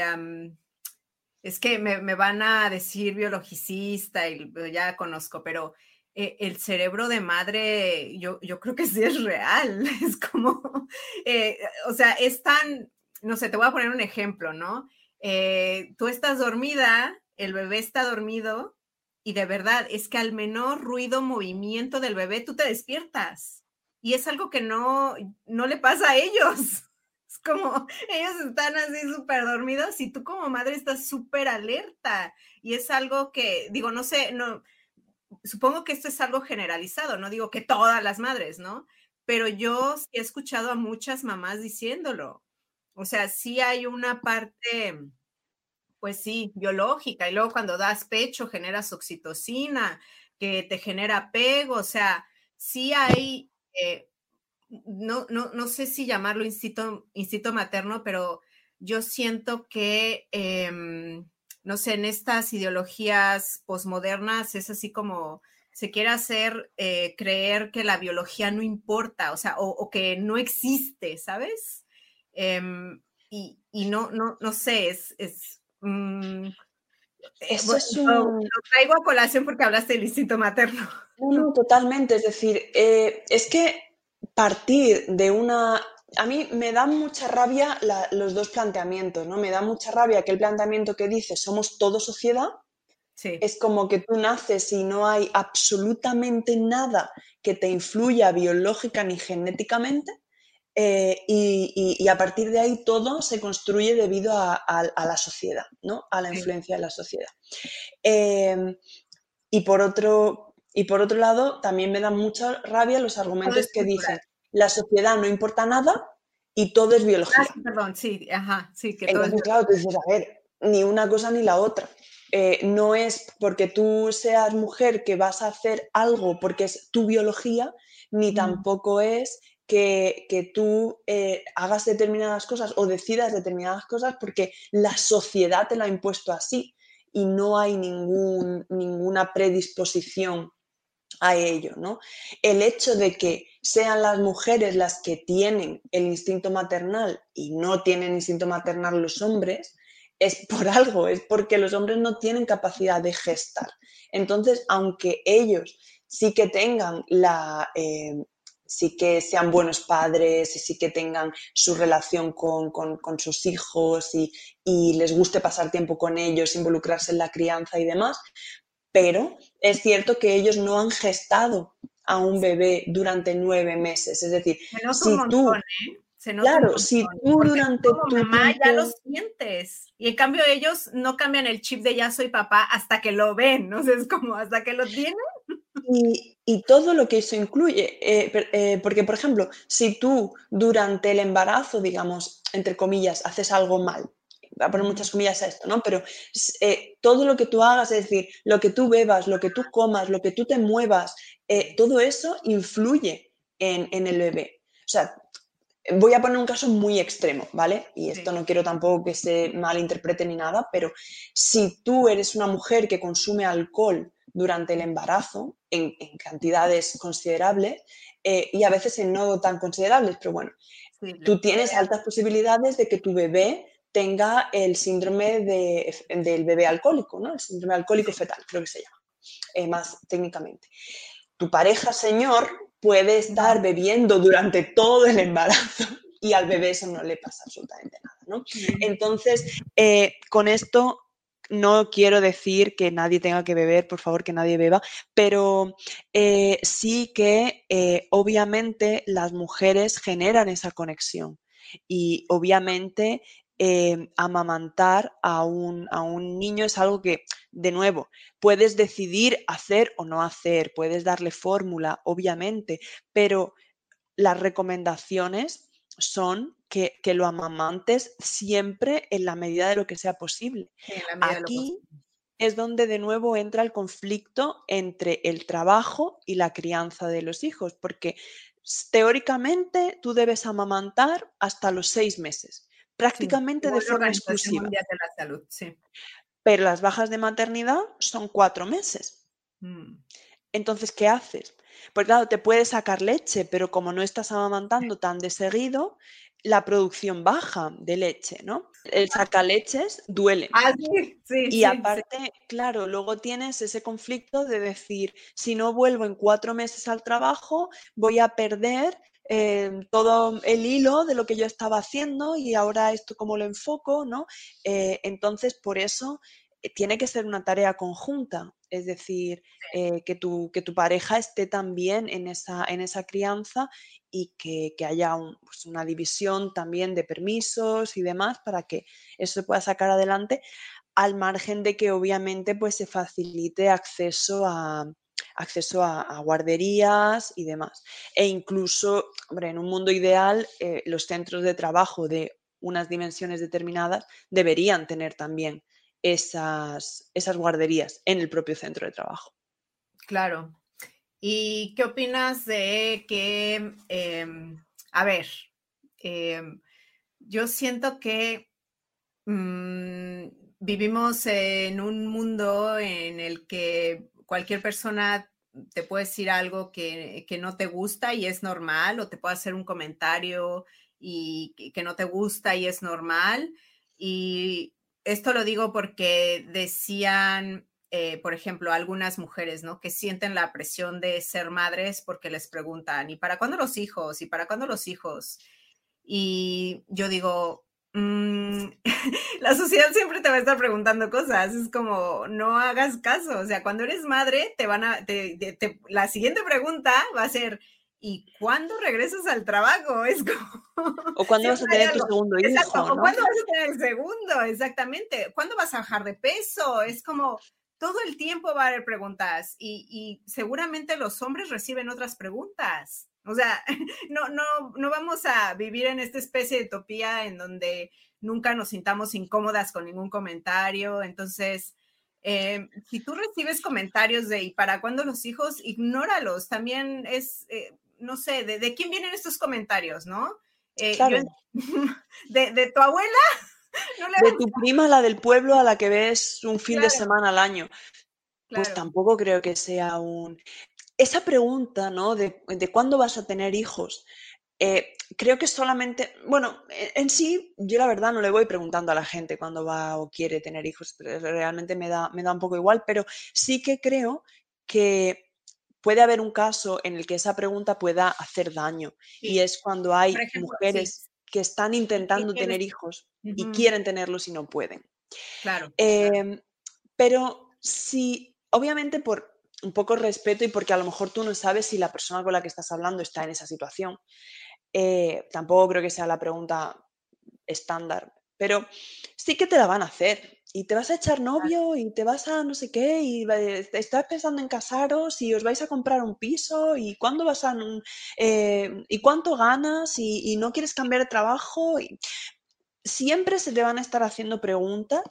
es que me, van a decir biologicista y ya conozco, pero eh, el cerebro de madre, yo, yo creo que sí es real. Es como, eh, o sea, es tan, no sé, te voy a poner un ejemplo, ¿no? Eh, tú estás dormida, el bebé está dormido y de verdad es que al menor ruido, movimiento del bebé, tú te despiertas. Y es algo que no, no le pasa a ellos. Es como, ellos están así súper dormidos y tú como madre estás súper alerta. Y es algo que, digo, no sé, no, supongo que esto es algo generalizado, no digo que todas las madres, ¿no? Pero yo he escuchado a muchas mamás diciéndolo. O sea, sí hay una parte, pues sí, biológica. Y luego cuando das pecho generas oxitocina, que te genera apego. O sea, sí hay eh, no, no, no sé si llamarlo instinto, instinto materno, pero yo siento que, em, no sé, en estas ideologías posmodernas es así como se quiere hacer eh, creer que la biología no importa, o sea, o, que no existe, ¿sabes? Em, y, no, no, no sé, es mm, eh, lo, traigo a colación porque hablaste del instinto materno. No, no, totalmente. Es decir, eh, es que partir de una... A mí me da mucha rabia los dos planteamientos, ¿no? Me da mucha rabia que el planteamiento que dice somos todo sociedad, es como que tú naces y no hay absolutamente nada que te influya biológica ni genéticamente. Eh, y, a partir de ahí todo se construye debido a, la sociedad, ¿no? A la influencia de la sociedad. Em, y, por otro, y por otro lado, también me da mucha rabia los argumentos que dicen la sociedad no importa nada y todo es biología. Ah, perdón, sí, ajá, sí. Que Entonces, claro, tú dices, a ver, ni una cosa ni la otra. Eh, no es porque tú seas mujer que vas a hacer algo porque es tu biología, ni tampoco es que, que tú eh, hagas determinadas cosas o decidas determinadas cosas porque la sociedad te lo ha impuesto así y no hay ningún, ninguna predisposición a ello, ¿no? El hecho de que sean las mujeres las que tienen el instinto maternal y no tienen instinto maternal los hombres, es por algo, es porque los hombres no tienen capacidad de gestar. Entonces, aunque ellos sí que tengan la... Eh, sí que sean buenos padres y sí que tengan su relación con, sus hijos y, y, les guste pasar tiempo con ellos, involucrarse en la crianza y demás, pero es cierto que ellos no han gestado a un bebé durante nueve meses. Es decir, si tú... ¿eh? claro, si tú durante tu mamá ya lo sientes. Y en cambio ellos no cambian el chip de ya soy papá hasta que lo ven, ¿no? es como hasta que lo tienen. Y, todo lo que eso incluye, eh, eh, porque por ejemplo, si tú durante el embarazo, digamos, entre comillas, haces algo mal, voy a poner muchas comillas a esto, ¿no? Pero eh, todo lo que tú hagas, es decir, lo que tú bebas, lo que tú comas, lo que tú te muevas, todo eso influye en, el bebé. O sea, voy a poner un caso muy extremo, ¿vale? Y esto no quiero tampoco que se malinterprete ni nada, pero si tú eres una mujer que consume alcohol durante el embarazo en, cantidades considerables, eh, y a veces en no tan considerables, pero bueno, tú tienes altas posibilidades de que tu bebé tenga el síndrome del bebé alcohólico, ¿no? El síndrome alcohólico fetal, creo que se llama, eh, más técnicamente. Tu pareja, señor, puede estar bebiendo durante todo el embarazo y al bebé eso no le pasa absolutamente nada, ¿no? Entonces, eh, con esto no quiero decir que nadie tenga que beber, por favor, que nadie beba, pero eh, sí que obviamente las mujeres generan esa conexión y obviamente eh, amamantar a un, a un niño es algo que, de nuevo, puedes decidir hacer o no hacer, puedes darle fórmula, obviamente, pero las recomendaciones son que, lo amamantes siempre en la medida de lo que sea posible. Aquí es donde de nuevo entra el conflicto entre el trabajo y la crianza de los hijos, porque teóricamente tú debes amamantar hasta los seis meses prácticamente de forma exclusiva. Pero las bajas de maternidad son cuatro meses. Mm. Entonces, ¿qué haces? Pues claro, te puedes sacar leche, pero como no estás amamantando tan de seguido, la producción baja de leche, ¿no? El sacaleches duele. Ah, sí, sí, y aparte, claro, luego tienes ese conflicto de decir, si no vuelvo en cuatro meses al trabajo, voy a perder Em, todo el hilo de lo que yo estaba haciendo y ahora esto cómo lo enfoco, ¿no? Eh, entonces, por eso eh, tiene que ser una tarea conjunta, es decir, eh, que, tu, que tu pareja esté también en esa, en esa crianza y que, haya pues, una división también de permisos y demás para que eso se pueda sacar adelante, al margen de que obviamente pues, se facilite acceso a, acceso a, guarderías y demás. E incluso, hombre, en un mundo ideal, eh, los centros de trabajo de unas dimensiones determinadas deberían tener también esas, esas guarderías en el propio centro de trabajo. Claro. ¿Y qué opinas de que, em, a ver, em, yo siento que mm, vivimos en un mundo en el que cualquier persona te puede decir algo que, no te gusta y es normal, o te puede hacer un comentario y que no te gusta y es normal. Y esto lo digo porque decían, eh, por ejemplo, algunas mujeres, ¿no? Que sienten la presión de ser madres porque les preguntan, ¿y para cuándo los hijos? ¿Y para cuándo los hijos? Y yo digo, Mm, la sociedad siempre te va a estar preguntando cosas, es como, no hagas caso, o sea, cuando eres madre, te van a, la siguiente pregunta va a ser, ¿y cuándo regresas al trabajo? Es como... O cuándo vas a tener tu segundo hijo, ¿no? O cuándo vas a tener el segundo, exactamente, ¿cuándo vas a bajar de peso? Es como, todo el tiempo va a haber preguntas y, y seguramente los hombres reciben otras preguntas. O sea, no, no, no vamos a vivir en esta especie de utopía en donde nunca nos sintamos incómodas con ningún comentario. Entonces, eh, si tú recibes comentarios de ¿y para cuándo los hijos? Ignóralos. También es, eh, no sé, de, quién vienen estos comentarios, no? Eh, de, tu abuela? de tu prima, la del pueblo, a la que ves un fin de semana al año. Pues tampoco creo que sea un esa pregunta, ¿no? De, cuándo vas a tener hijos, eh, creo que solamente, bueno, e, en sí, yo la verdad no le voy preguntando a la gente cuándo va o quiere tener hijos, realmente me da, me da un poco igual, pero sí que creo que puede haber un caso en el que esa pregunta pueda hacer daño y es cuando hay mujeres que están intentando tener hijos y quieren tenerlos y no pueden. Claro. Em, pero si, obviamente por un poco respeto y porque a lo mejor tú no sabes si la persona con la que estás hablando está en esa situación. Eh, tampoco creo que sea la pregunta estándar, pero sí que te la van a hacer. Y te vas a echar novio y te vas a no sé qué y estás pensando en casaros y os vais a comprar un piso y cuándo vas a... Eh, y cuánto ganas y, y, no quieres cambiar de trabajo. Y siempre se te van a estar haciendo preguntas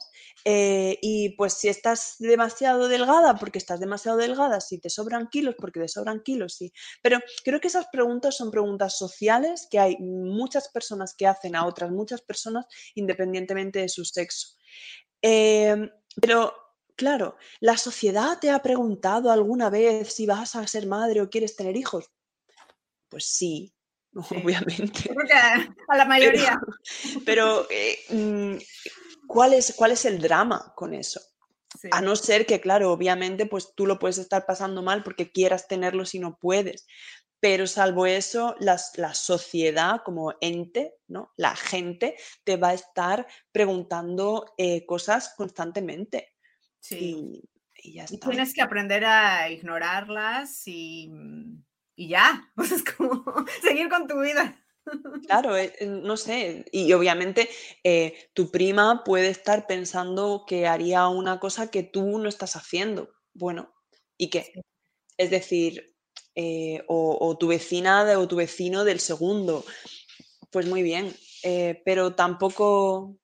eh, y pues si estás demasiado delgada porque estás demasiado delgada, si te sobran kilos porque te sobran kilos, sí. Pero creo que esas preguntas son preguntas sociales que hay muchas personas que hacen a otras muchas personas independientemente de su sexo. Em, pero claro, ¿la sociedad te ha preguntado alguna vez si vas a ser madre o quieres tener hijos? Pues sí, obviamente. Creo que a, la mayoría. Pero, eh, mm, ¿cuál, es, ¿cuál es el drama con eso? A no ser que, claro, obviamente, pues tú lo puedes estar pasando mal porque quieras tenerlo si no puedes. Pero salvo eso, la sociedad como ente, ¿no? La gente te va a estar preguntando eh, cosas constantemente. Sí. Y, ya está. tienes que aprender a ignorarlas y, y ya. Pues es como seguir con tu vida. Claro, eh, no sé, y obviamente eh, tu prima puede estar pensando que haría una cosa que tú no estás haciendo. Bueno, ¿y qué? Es decir, o, tu vecina o tu vecino del segundo. Pues muy bien, pero tampoco...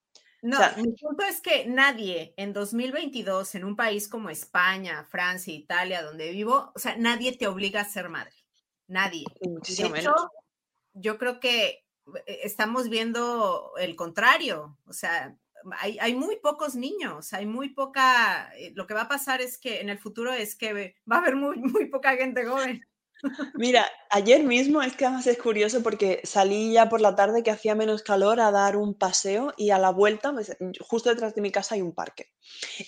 No, mi punto es que nadie en 2022, en un país como España, Francia, Italia, donde vivo, o sea, nadie te obliga a ser madre. Nadie. Muchísimo menos yo creo que eh, estamos viendo el contrario, o sea, hay, muy pocos niños, hay muy poca, eh, lo que va a pasar es que en el futuro es que va a haber muy, muy poca gente joven. Mira, ayer mismo es que además es curioso porque salí ya por la tarde que hacía menos calor a dar un paseo y a la vuelta, pues, justo detrás de mi casa hay un parque.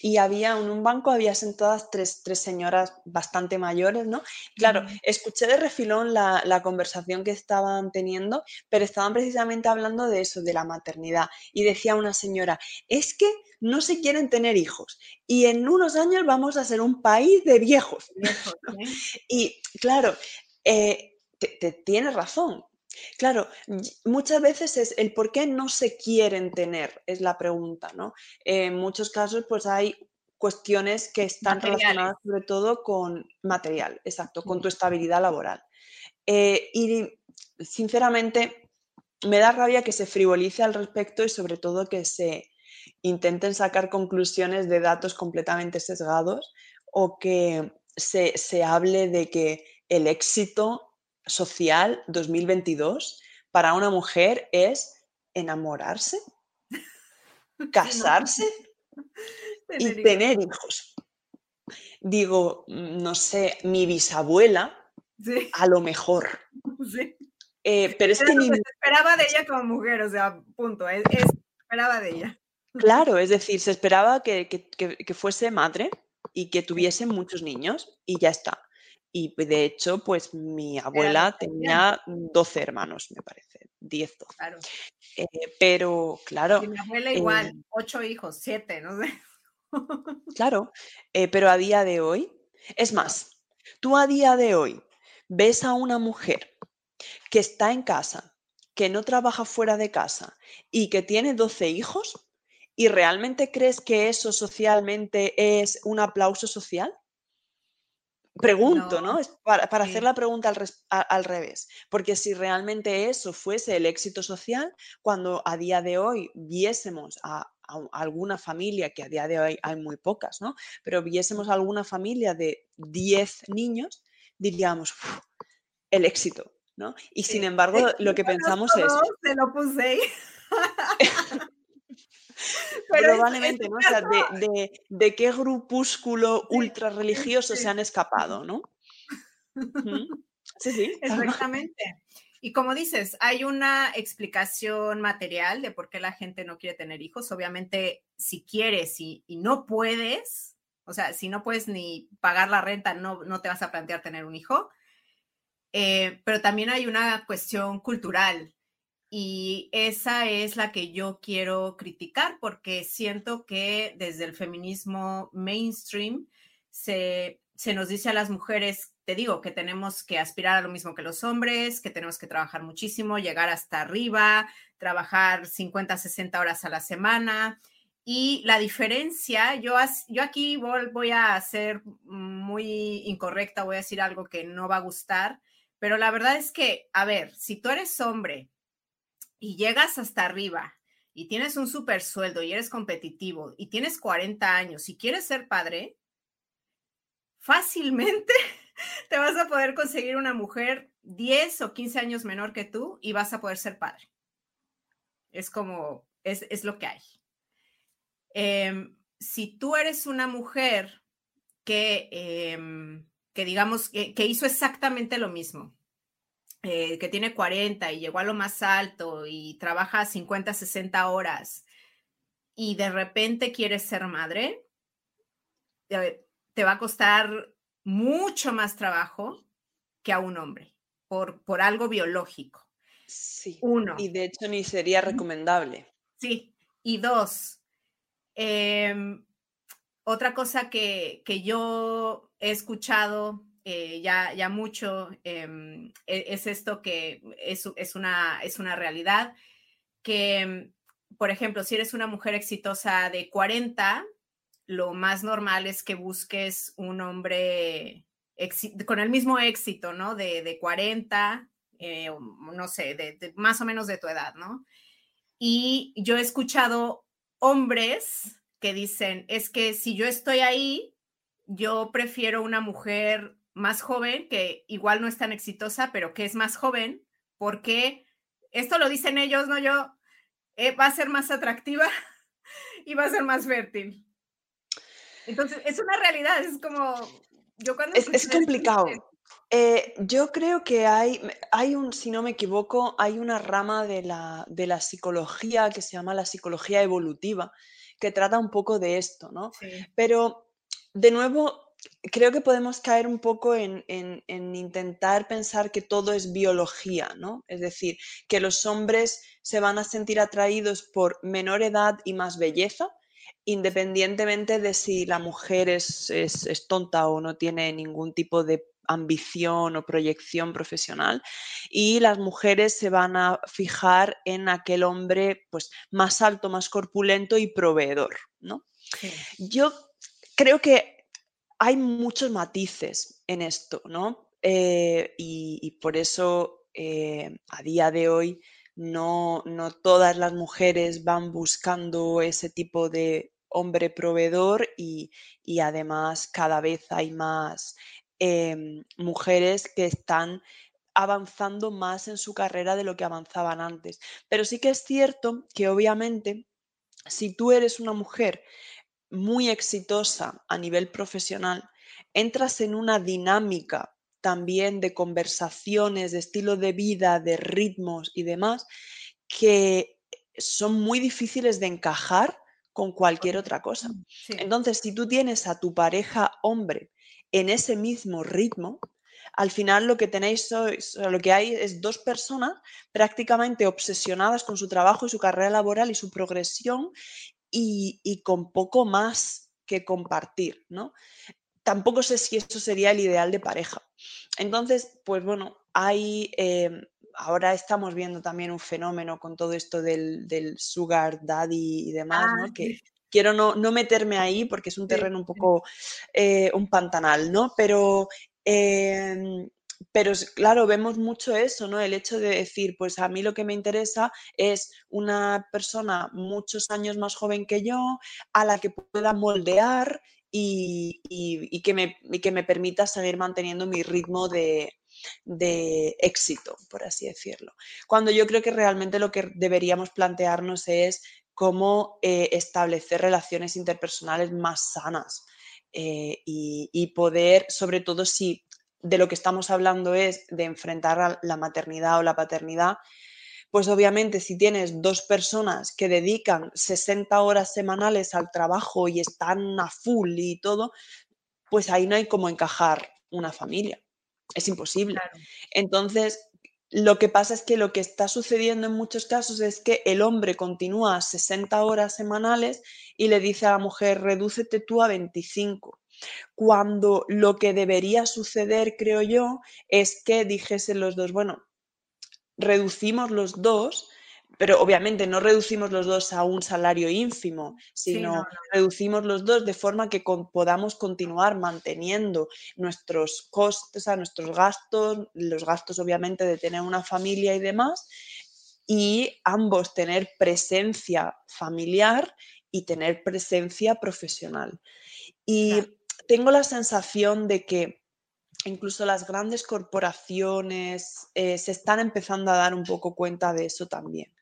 Y había en un banco, había sentadas tres, tres señoras bastante mayores, ¿no? Claro, escuché de refilón la, la, conversación que estaban teniendo, pero estaban precisamente hablando de eso, de la maternidad. Y decía una señora, es que no se quieren tener hijos y en unos años vamos a ser un país de viejos. y claro, eh, te, tienes razón. Claro, muchas veces es el por qué no se quieren tener, es la pregunta, ¿no? En muchos casos, pues hay cuestiones que están relacionadas sobre todo con material, exacto, con tu estabilidad laboral. Eh, y sinceramente, me da rabia que se frivolice al respecto y sobre todo que se, intenten sacar conclusiones de datos completamente sesgados o que se, hable de que el éxito social 2022 para una mujer es enamorarse, casarse y tener hijos. Digo, no sé, mi bisabuela, a lo mejor. Eh, pero es que ni... Se esperaba de ella como mujer, o sea, punto, es, es esperaba de ella. Claro, es decir, se esperaba que, fuese madre y que tuviese muchos niños y ya está. Y de hecho, pues mi abuela tenía 12 hermanos, me parece, 10, 12. Claro. Eh, pero, claro. mi abuela igual, 8 eh hijos, 7, no sé. claro, eh, pero a día de hoy, es más, tú a día de hoy ves a una mujer que está en casa, que no trabaja fuera de casa y que tiene 12 hijos, ¿Y realmente crees que eso socialmente es un aplauso social? Pregunto, ¿no? Para, hacer la pregunta al, revés. Porque si realmente eso fuese el éxito social, cuando a día de hoy viésemos a, alguna familia, que a día de hoy hay muy pocas, ¿no? Pero viésemos a alguna familia de 10 niños, diríamos, el éxito, ¿no? Y sin embargo, lo que pensamos es... Se lo puse. Probablemente, ¿no? O sea, de, qué grupúsculo ultra religioso se han escapado, ¿no? Sí, sí. Exactamente. Y como dices, hay una explicación material de por qué la gente no quiere tener hijos. Obviamente, si quieres y, no puedes, o sea, si no puedes ni pagar la renta, no, no te vas a plantear tener un hijo. Eh, pero también hay una cuestión cultural y esa es la que yo quiero criticar porque siento que desde el feminismo mainstream se, nos dice a las mujeres, te digo, que tenemos que aspirar a lo mismo que los hombres, que tenemos que trabajar muchísimo, llegar hasta arriba, trabajar 50, 60 horas a la semana. Y la diferencia, yo, yo aquí voy a ser muy incorrecta, voy a decir algo que no va a gustar, pero la verdad es que, a ver, si tú eres hombre y llegas hasta arriba y tienes un super sueldo y eres competitivo y tienes 40 años y quieres ser padre, fácilmente te vas a poder conseguir una mujer 10 o 15 años menor que tú y vas a poder ser padre. Es como, es, lo que hay. Em, si tú eres una mujer que, em, que digamos, que hizo exactamente lo mismo, eh, que tiene 40 y llegó a lo más alto y trabaja 50, 60 horas y de repente quieres ser madre, te va a costar mucho más trabajo que a un hombre por, por algo biológico. Sí. Uno. Y de hecho ni sería recomendable. Sí. Y dos, em, otra cosa que, yo he escuchado eh, ya, ya mucho em, e, es esto que es, es, una, es una realidad, que, em, por ejemplo, si eres una mujer exitosa de 40, lo más normal es que busques un hombre con el mismo éxito, ¿no? De, de 40, eh, no sé, de, más o menos de tu edad, ¿no? Y yo he escuchado hombres que dicen, es que si yo estoy ahí, yo prefiero una mujer más joven, que igual no es tan exitosa, pero que es más joven, porque esto lo dicen ellos, no yo, eh, va a ser más atractiva y va a ser más fértil. Entonces, es una realidad, es como, yo cuando... Es, complicado. Eh, yo creo que hay, hay un, si no me equivoco, hay una rama de la, de la psicología que se llama la psicología evolutiva, que trata un poco de esto, ¿no? Pero, de nuevo, creo que podemos caer un poco en, intentar pensar que todo es biología, ¿no? Es decir, que los hombres se van a sentir atraídos por menor edad y más belleza, independientemente de si la mujer es, es tonta o no tiene ningún tipo de ambición o proyección profesional y las mujeres se van a fijar en aquel hombre pues más alto, más corpulento y proveedor, ¿no? Yo creo que hay muchos matices en esto, ¿no? Eh, y, por eso eh, a día de hoy no, no todas las mujeres van buscando ese tipo de hombre proveedor y, y, además cada vez hay más Em, mujeres que están avanzando más en su carrera de lo que avanzaban antes. Pero sí que es cierto que obviamente si tú eres una mujer muy exitosa a nivel profesional, entras en una dinámica también de conversaciones, de estilo de vida, de ritmos y demás, que son muy difíciles de encajar con cualquier otra cosa. Entonces, si tú tienes a tu pareja hombre en ese mismo ritmo, al final lo que tenéis, lo que hay es dos personas prácticamente obsesionadas con su trabajo y su carrera laboral y su progresión y, con poco más que compartir, ¿no? Tampoco sé si eso sería el ideal de pareja. Entonces, pues bueno, hay, em, ahora estamos viendo también un fenómeno con todo esto del, sugar daddy y demás, ¿no? Ah, que, quiero no, meterme ahí porque es un terreno un poco, eh, un pantanal, ¿no? Pero, em, pero claro, vemos mucho eso, ¿no? El hecho de decir, pues a mí lo que me interesa es una persona muchos años más joven que yo, a la que pueda moldear y, que, me, que me permita seguir manteniendo mi ritmo de, de éxito, por así decirlo. Cuando yo creo que realmente lo que deberíamos plantearnos es cómo eh, establecer relaciones interpersonales más sanas eh, y, poder, sobre todo si de lo que estamos hablando es de enfrentar la maternidad o la paternidad, pues obviamente si tienes dos personas que dedican 60 horas semanales al trabajo y están a full y todo, pues ahí no hay como encajar una familia. Es imposible. Entonces, lo que pasa es que lo que está sucediendo en muchos casos es que el hombre continúa 60 horas semanales y le dice a la mujer, redúcete tú a 25. Cuando lo que debería suceder, creo yo, es que dijesen los dos, bueno, reducimos los dos pero obviamente no reducimos los dos a un salario ínfimo, sino reducimos los dos de forma que podamos continuar manteniendo nuestros costes, a nuestros gastos, los gastos obviamente de tener una familia y demás, y ambos tener presencia familiar y tener presencia profesional. Y tengo la sensación de que incluso las grandes corporaciones eh, se están empezando a dar un poco cuenta de eso también.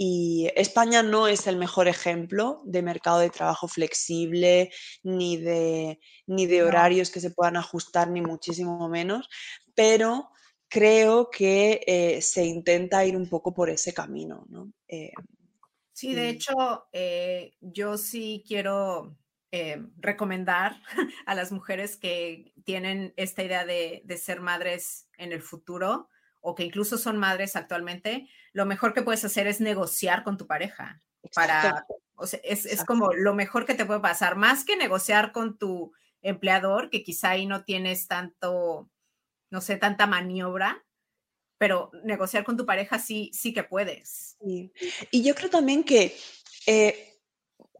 Y España no es el mejor ejemplo de mercado de trabajo flexible, ni de, ni de horarios que se puedan ajustar, ni muchísimo menos, pero creo que eh, se intenta ir un poco por ese camino, ¿no? Eh, sí, de hecho, yo sí quiero recomendar a las mujeres que tienen esta idea de, ser madres en el futuro o que incluso son madres actualmente, lo mejor que puedes hacer es negociar con tu pareja. Para, o sea, es, es, como lo mejor que te puede pasar, más que negociar con tu empleador, que quizá ahí no tienes tanto, no sé, tanta maniobra, pero negociar con tu pareja sí, sí que puedes. Y yo creo también que eh,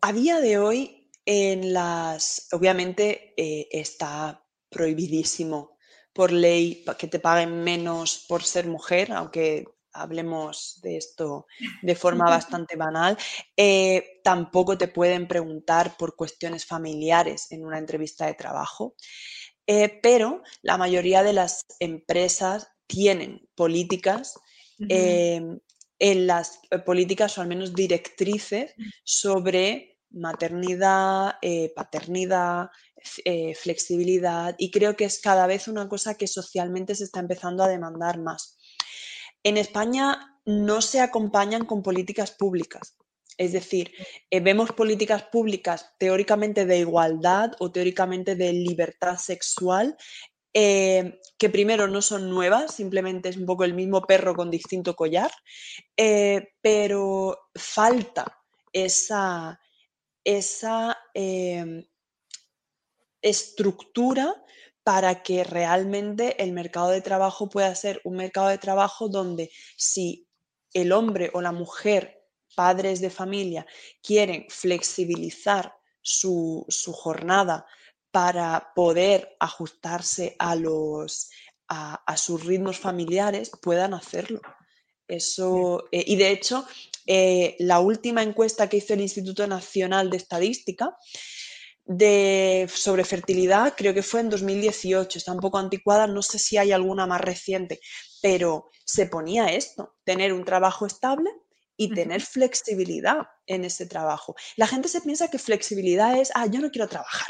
a día de hoy en las, obviamente eh, está prohibidísimo por ley que te paguen menos por ser mujer, aunque hablemos de esto de forma bastante banal, eh, tampoco te pueden preguntar por cuestiones familiares en una entrevista de trabajo. pero la mayoría de las empresas tienen políticas, em, en las eh, políticas o al menos directrices sobre maternidad, eh, paternidad, eh, flexibilidad y creo que es cada vez una cosa que socialmente se está empezando a demandar más. En España no se acompañan con políticas públicas. Es decir, vemos políticas públicas teóricamente de igualdad o teóricamente de libertad sexual eh, que primero no son nuevas, simplemente es un poco el mismo perro con distinto collar, eh, pero falta esa, esa em, estructura para que realmente el mercado de trabajo pueda ser un mercado de trabajo donde si el hombre o la mujer, padres de familia, quieren flexibilizar su, su jornada para poder ajustarse a, los, a, sus ritmos familiares puedan hacerlo. Eso, eh, y de hecho, eh, la última encuesta que hizo el Instituto Nacional de Estadística de, sobre fertilidad, creo que fue en 2018, está un poco anticuada, no sé si hay alguna más reciente, pero se ponía esto, tener un trabajo estable y tener flexibilidad en ese trabajo. La gente se piensa que flexibilidad es, ah, yo no quiero trabajar,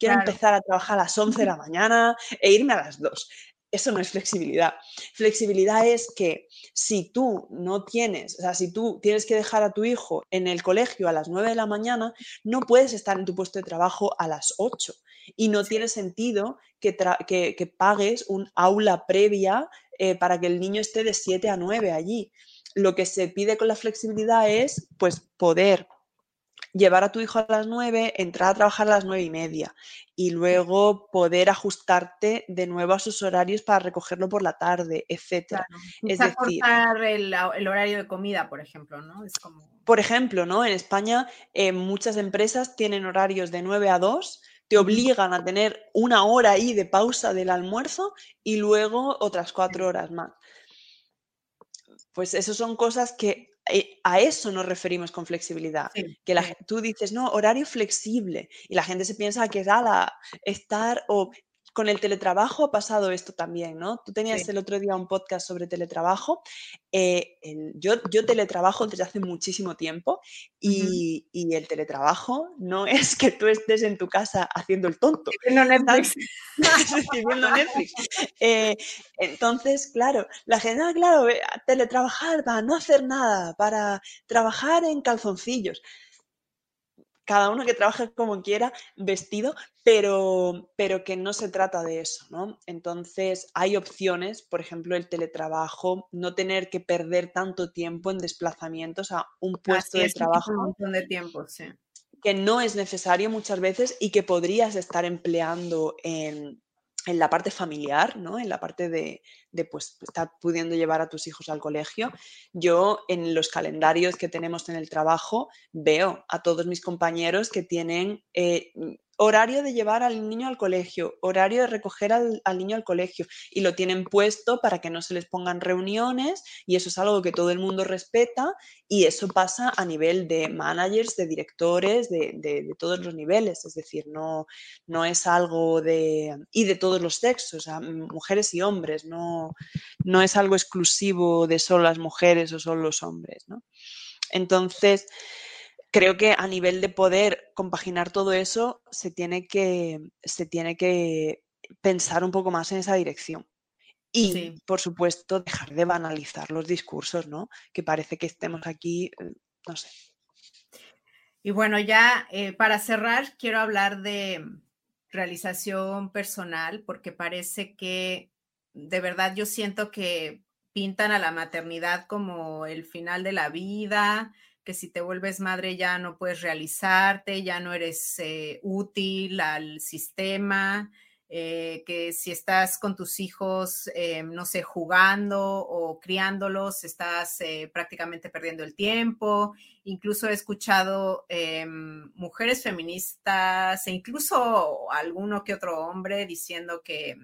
quiero empezar a trabajar a las 11 de la mañana e irme a las 2. Eso no es flexibilidad. Flexibilidad es que si tú no tienes, o sea, si tú tienes que dejar a tu hijo en el colegio a las 9 de la mañana, no puedes estar en tu puesto de trabajo a las 8. Y no tiene sentido que, que, pagues un aula previa eh, para que el niño esté de 7 a 9 allí. Lo que se pide con la flexibilidad es pues poder llevar a tu hijo a las 9, entrar a trabajar a las nueve y media y luego poder ajustarte de nuevo a sus horarios para recogerlo por la tarde, etc. Es decir, el, el, horario de comida, por ejemplo, ¿no? Es como... Por ejemplo, ¿no? En España eh, muchas empresas tienen horarios de 9 a 2, te obligan a tener una hora ahí de pausa del almuerzo y luego otras cuatro horas más. Pues eso son cosas que a eso nos referimos con flexibilidad. que la, tú dices, no, horario flexible, y la gente se piensa que es a estar o con el teletrabajo ha pasado esto también, ¿no? Tú tenías el otro día un podcast sobre teletrabajo. Eh, yo, yo teletrabajo desde hace muchísimo tiempo y, el teletrabajo no es que tú estés en tu casa haciendo el tonto. Viendo Netflix. Netflix. Eh, entonces, claro, la gente, ah, claro, teletrabajar para no hacer nada, para trabajar en calzoncillos cada uno que trabaje como quiera, vestido, pero, pero que no se trata de eso, ¿no? Entonces hay opciones, por ejemplo, el teletrabajo, no tener que perder tanto tiempo en desplazamientos a un puesto de trabajo. Un montón de tiempo, sí. Que no es necesario muchas veces y que podrías estar empleando en, en la parte familiar, ¿no? En la parte de, de, pues, estar pudiendo llevar a tus hijos al colegio. Yo en los calendarios que tenemos en el trabajo veo a todos mis compañeros que tienen eh, horario de llevar al niño al colegio, horario de recoger al, niño al colegio y lo tienen puesto para que no se les pongan reuniones y eso es algo que todo el mundo respeta y eso pasa a nivel de managers, de directores, de, todos los niveles, es decir, no, no es algo de... y de todos los sexos, mujeres y hombres, no, no es algo exclusivo de solo las mujeres o solo los hombres, ¿no? Entonces, creo que a nivel de poder compaginar todo eso, se tiene que, se tiene que pensar un poco más en esa dirección. Y, por supuesto, dejar de banalizar los discursos, ¿no? Que parece que estemos aquí, eh, no sé. Y bueno, ya eh, para cerrar, quiero hablar de realización personal, porque parece que de verdad yo siento que pintan a la maternidad como el final de la vida, que si te vuelves madre ya no puedes realizarte, ya no eres eh, útil al sistema, eh, que si estás con tus hijos, eh, no sé, jugando o criándolos, estás prácticamente perdiendo el tiempo. Incluso he escuchado mujeres feministas e incluso alguno que otro hombre diciendo que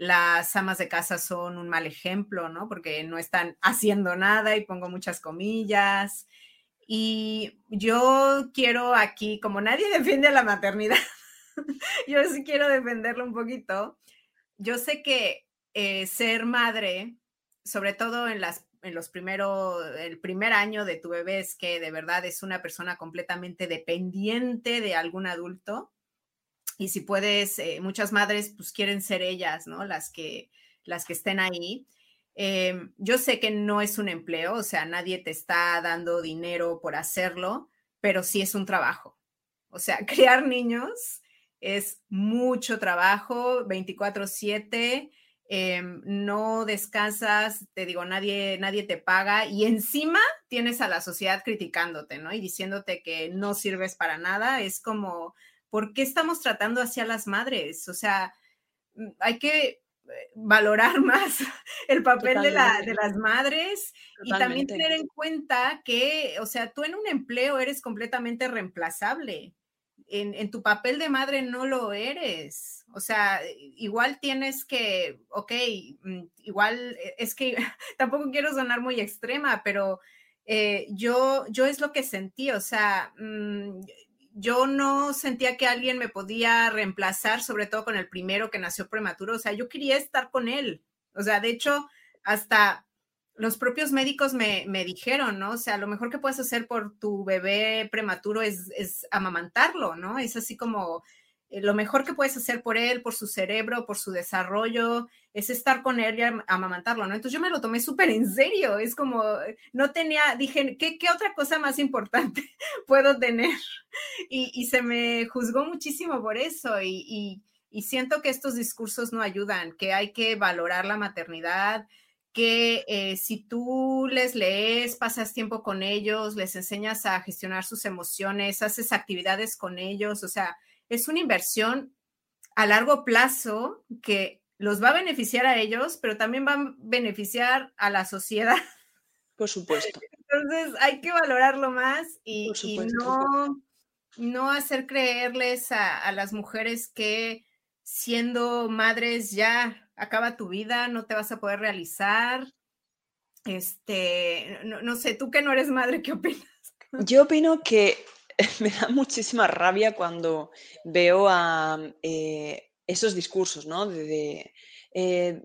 las amas de casa son un mal ejemplo, ¿no? Porque no están haciendo nada y pongo muchas comillas. Y yo quiero aquí, como nadie defiende la maternidad, yo sí quiero defenderlo un poquito. Yo sé que eh, ser madre, sobre todo en en los primeros, el primer año de tu bebé es que de verdad es una persona completamente dependiente de algún adulto. Y si puedes, eh, muchas madres pues quieren ser ellas, ¿no? Las que, las que estén ahí. Em, yo sé que no es un empleo, o sea, nadie te está dando dinero por hacerlo, pero sí es un trabajo. O sea, criar niños es mucho trabajo, 24/7, em, no descansas, te digo, nadie, nadie te paga y encima tienes a la sociedad criticándote, ¿no? Y diciéndote que no sirves para nada, es como, ¿por qué estamos tratando así a las madres? O sea, mm, hay que eh, valorar más el papel de, de, las madres y también tener en cuenta que, o sea, tú en un empleo eres completamente reemplazable en, tu papel de madre no lo eres. O sea, igual tienes que, ok, mm, igual e, es que tampoco quiero sonar muy extrema, pero eh, yo, yo es lo que sentí, o sea, mm, yo no sentía que alguien me podía reemplazar, sobre todo con el primero que nació prematuro, o sea, yo quería estar con él. O sea, de hecho, hasta los propios médicos me, dijeron, ¿no? O sea, lo mejor que puedes hacer por tu bebé prematuro es, es amamantarlo, ¿no? Es así como eh, lo mejor que puedes hacer por él, por su cerebro, por su desarrollo, es estar con él y amamantarlo, ¿no? Entonces yo me lo tomé súper en serio, es como, no tenía, dije, ¿qué, qué otra cosa más importante puedo tener? Y, se me juzgó muchísimo por eso y, y siento que estos discursos no ayudan, que hay que valorar la maternidad, que eh, si tú les lees, pasas tiempo con ellos, les enseñas a gestionar sus emociones, haces actividades con ellos, o sea, es una inversión a largo plazo que los va a beneficiar a ellos, pero también va a beneficiar a la sociedad. Por supuesto. Entonces hay que valorarlo más y, no, no hacer creerles a, a las mujeres que siendo madres ya acaba tu vida, no te vas a poder realizar. Este, no, sé, tú que no eres madre, ¿qué opinas? Yo opino que me da muchísima rabia cuando veo a eh, esos discursos, ¿no? De, eh,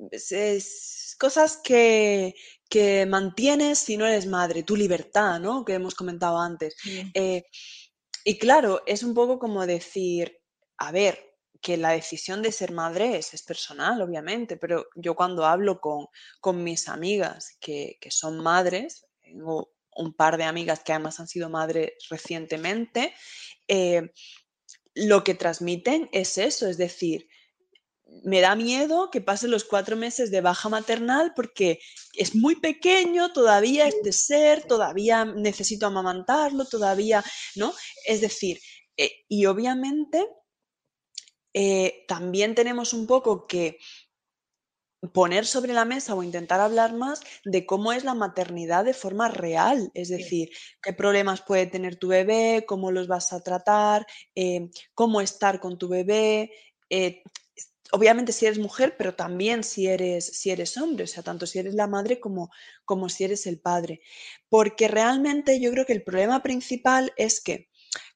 cosas que, que, mantienes si no eres madre, tu libertad, ¿no? Que hemos comentado antes. Eh, y claro, es un poco como decir, a ver, que la decisión de ser madre es, personal, obviamente, pero yo cuando hablo con, con mis amigas que, son madres, tengo un par de amigas que además han sido madres recientemente, eh, lo que transmiten es eso, es decir, me da miedo que pase los cuatro meses de baja maternal porque es muy pequeño, todavía es de ser, todavía necesito amamantarlo, todavía, ¿no? Es decir, eh, y obviamente eh, también tenemos un poco que poner sobre la mesa o intentar hablar más de cómo es la maternidad de forma real, es decir, qué problemas puede tener tu bebé, cómo los vas a tratar, eh, cómo estar con tu bebé. Eh, obviamente si eres mujer, pero también si eres, si eres hombre, o sea, tanto si eres la madre como, como si eres el padre. Porque realmente yo creo que el problema principal es que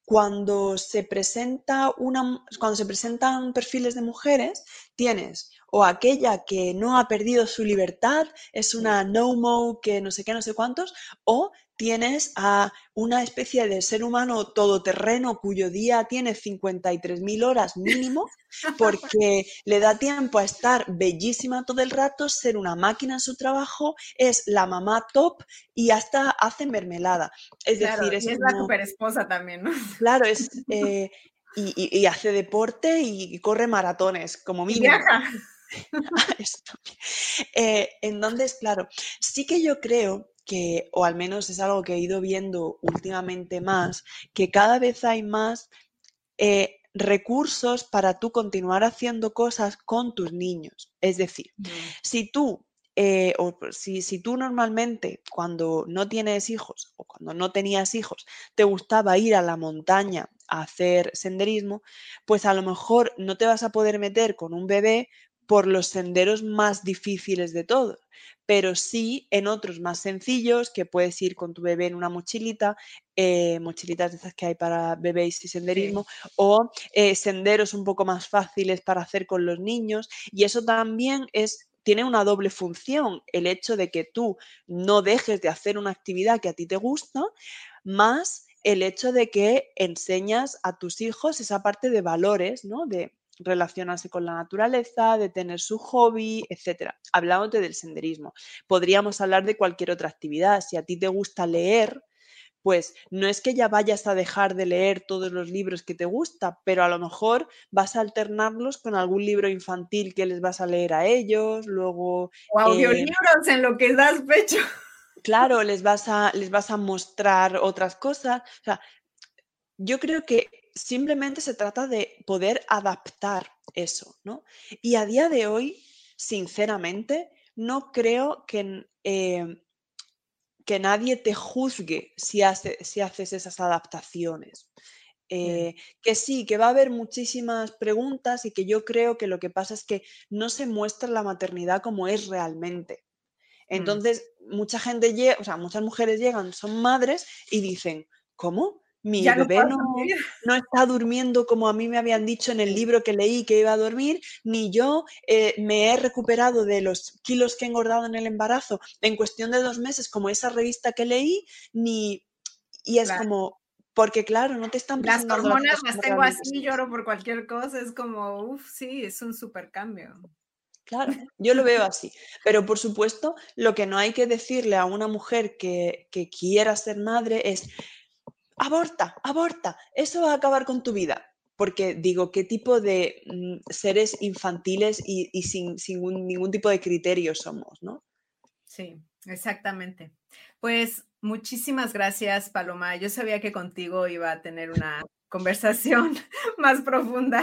cuando se, presenta una, cuando se presentan perfiles de mujeres, tienes o aquella que no ha perdido su libertad, es una no-mo que no sé qué, no sé cuántos, o tienes a una especie de ser humano todoterreno cuyo día tiene 53.000 horas mínimo, porque le da tiempo a estar bellísima todo el rato, ser una máquina en su trabajo, es la mamá top y hasta hace mermelada. Es decir, es, la super esposa también, ¿no? Claro, es... Eh, y, hace deporte y corre maratones, como mínimo. Y viaja. eh, entonces, claro, sí que yo creo que, o al menos es algo que he ido viendo últimamente más, que cada vez hay más eh, recursos para tú continuar haciendo cosas con tus niños. Es decir, mm. si tú eh, o si, si, tú normalmente cuando no tienes hijos o cuando no tenías hijos te gustaba ir a la montaña a hacer senderismo, pues a lo mejor no te vas a poder meter con un bebé por los senderos más difíciles de todos, pero sí en otros más sencillos que puedes ir con tu bebé en una mochilita, eh, mochilitas de esas que hay para bebés y senderismo, o eh, senderos un poco más fáciles para hacer con los niños. Y eso también es tiene una doble función, el hecho de que tú no dejes de hacer una actividad que a ti te gusta, más el hecho de que enseñas a tus hijos esa parte de valores, ¿no? De relacionarse con la naturaleza, de tener su hobby, etc. Hablándote del senderismo. Podríamos hablar de cualquier otra actividad. Si a ti te gusta leer, pues no es que ya vayas a dejar de leer todos los libros que te gusta, pero a lo mejor vas a alternarlos con algún libro infantil que les vas a leer a ellos, luego... O audiolibros en lo que das pecho. Claro, les vas a, les vas a mostrar otras cosas. O sea, yo creo que simplemente se trata de poder adaptar eso, ¿no? Y a día de hoy, sinceramente, no creo que, eh, que nadie te juzgue si, si haces esas adaptaciones. Eh, que sí, que va a haber muchísimas preguntas y que yo creo que lo que pasa es que no se muestra la maternidad como es realmente. Mm. Entonces, mucha gente llega, o sea, muchas mujeres llegan, son madres y dicen, ¿cómo? Mi bebé no, está durmiendo como a mí me habían dicho en el libro que leí que iba a dormir, ni yo eh, me he recuperado de los kilos que he engordado en el embarazo en cuestión de dos meses, como esa revista que leí, ni... Y es como, porque claro, no te están Las hormonas las, tengo así, lloro por cualquier cosa, es como, uff, sí, es un super cambio. Claro, yo lo veo así. Pero por supuesto, lo que no hay que decirle a una mujer que, que quiera ser madre es, aborta, aborta, eso va a acabar con tu vida. Porque digo, ¿qué tipo de mm, seres infantiles y, sin, ningún tipo de criterio somos, no? Sí, exactamente. Pues muchísimas gracias, Paloma. Yo sabía que contigo iba a tener una conversación más profunda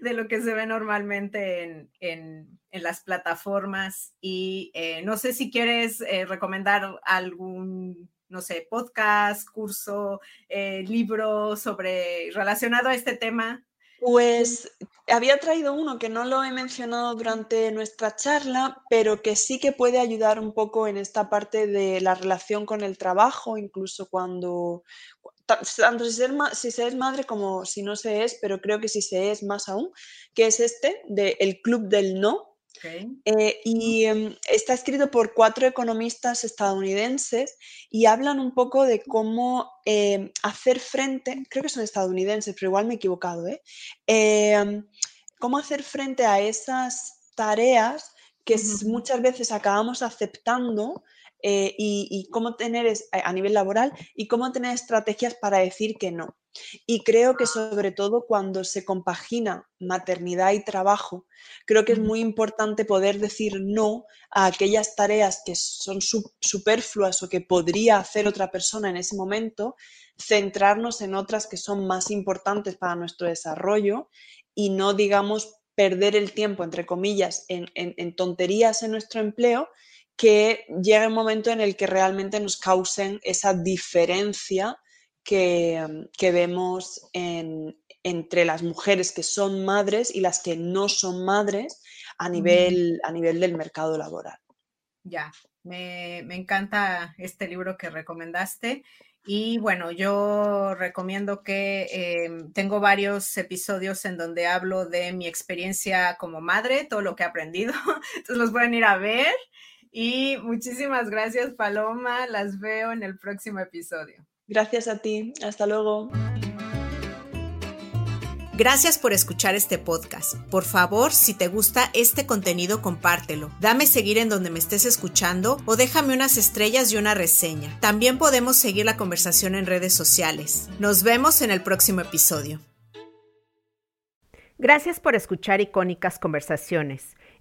de lo que se ve normalmente en, las plataformas. Y eh, no sé si quieres eh, recomendar algún no sé, podcast, curso, eh, libro sobre relacionado a este tema? Pues había traído uno que no lo he mencionado durante nuestra charla, pero que sí que puede ayudar un poco en esta parte de la relación con el trabajo, incluso cuando, tanto si se, si se es madre como si no se es, pero creo que si se es más aún, que es este de El Club del No, eh, y em, está escrito por cuatro economistas estadounidenses y hablan un poco de cómo em, hacer frente, creo que son estadounidenses, pero igual me he equivocado, ¿eh? Em, cómo hacer frente a esas tareas que muchas veces acabamos aceptando eh, y, cómo tener a nivel laboral y cómo tener estrategias para decir que no. Y creo que sobre todo cuando se compagina maternidad y trabajo, creo que es muy importante poder decir no a aquellas tareas que son superfluas o que podría hacer otra persona en ese momento, centrarnos en otras que son más importantes para nuestro desarrollo y no, digamos, perder el tiempo, entre comillas, en, en tonterías en nuestro empleo que llegue un momento en el que realmente nos causen esa diferencia que, vemos entre las mujeres que son madres y las que no son madres a nivel, a nivel del mercado laboral. Ya, me, encanta este libro que recomendaste Y bueno, yo recomiendo que em, tengo varios episodios en donde hablo de mi experiencia como madre, todo lo que he aprendido. Entonces los pueden ir a ver. Y muchísimas gracias, Paloma. Las veo en el próximo episodio. Gracias a ti. Hasta luego. Gracias por escuchar este podcast. Por favor, si te gusta este contenido, compártelo. Dame seguir en donde me estés escuchando o déjame unas estrellas y una reseña. También podemos seguir la conversación en redes sociales. Nos vemos en el próximo episodio. Gracias por escuchar Icónicas Conversaciones,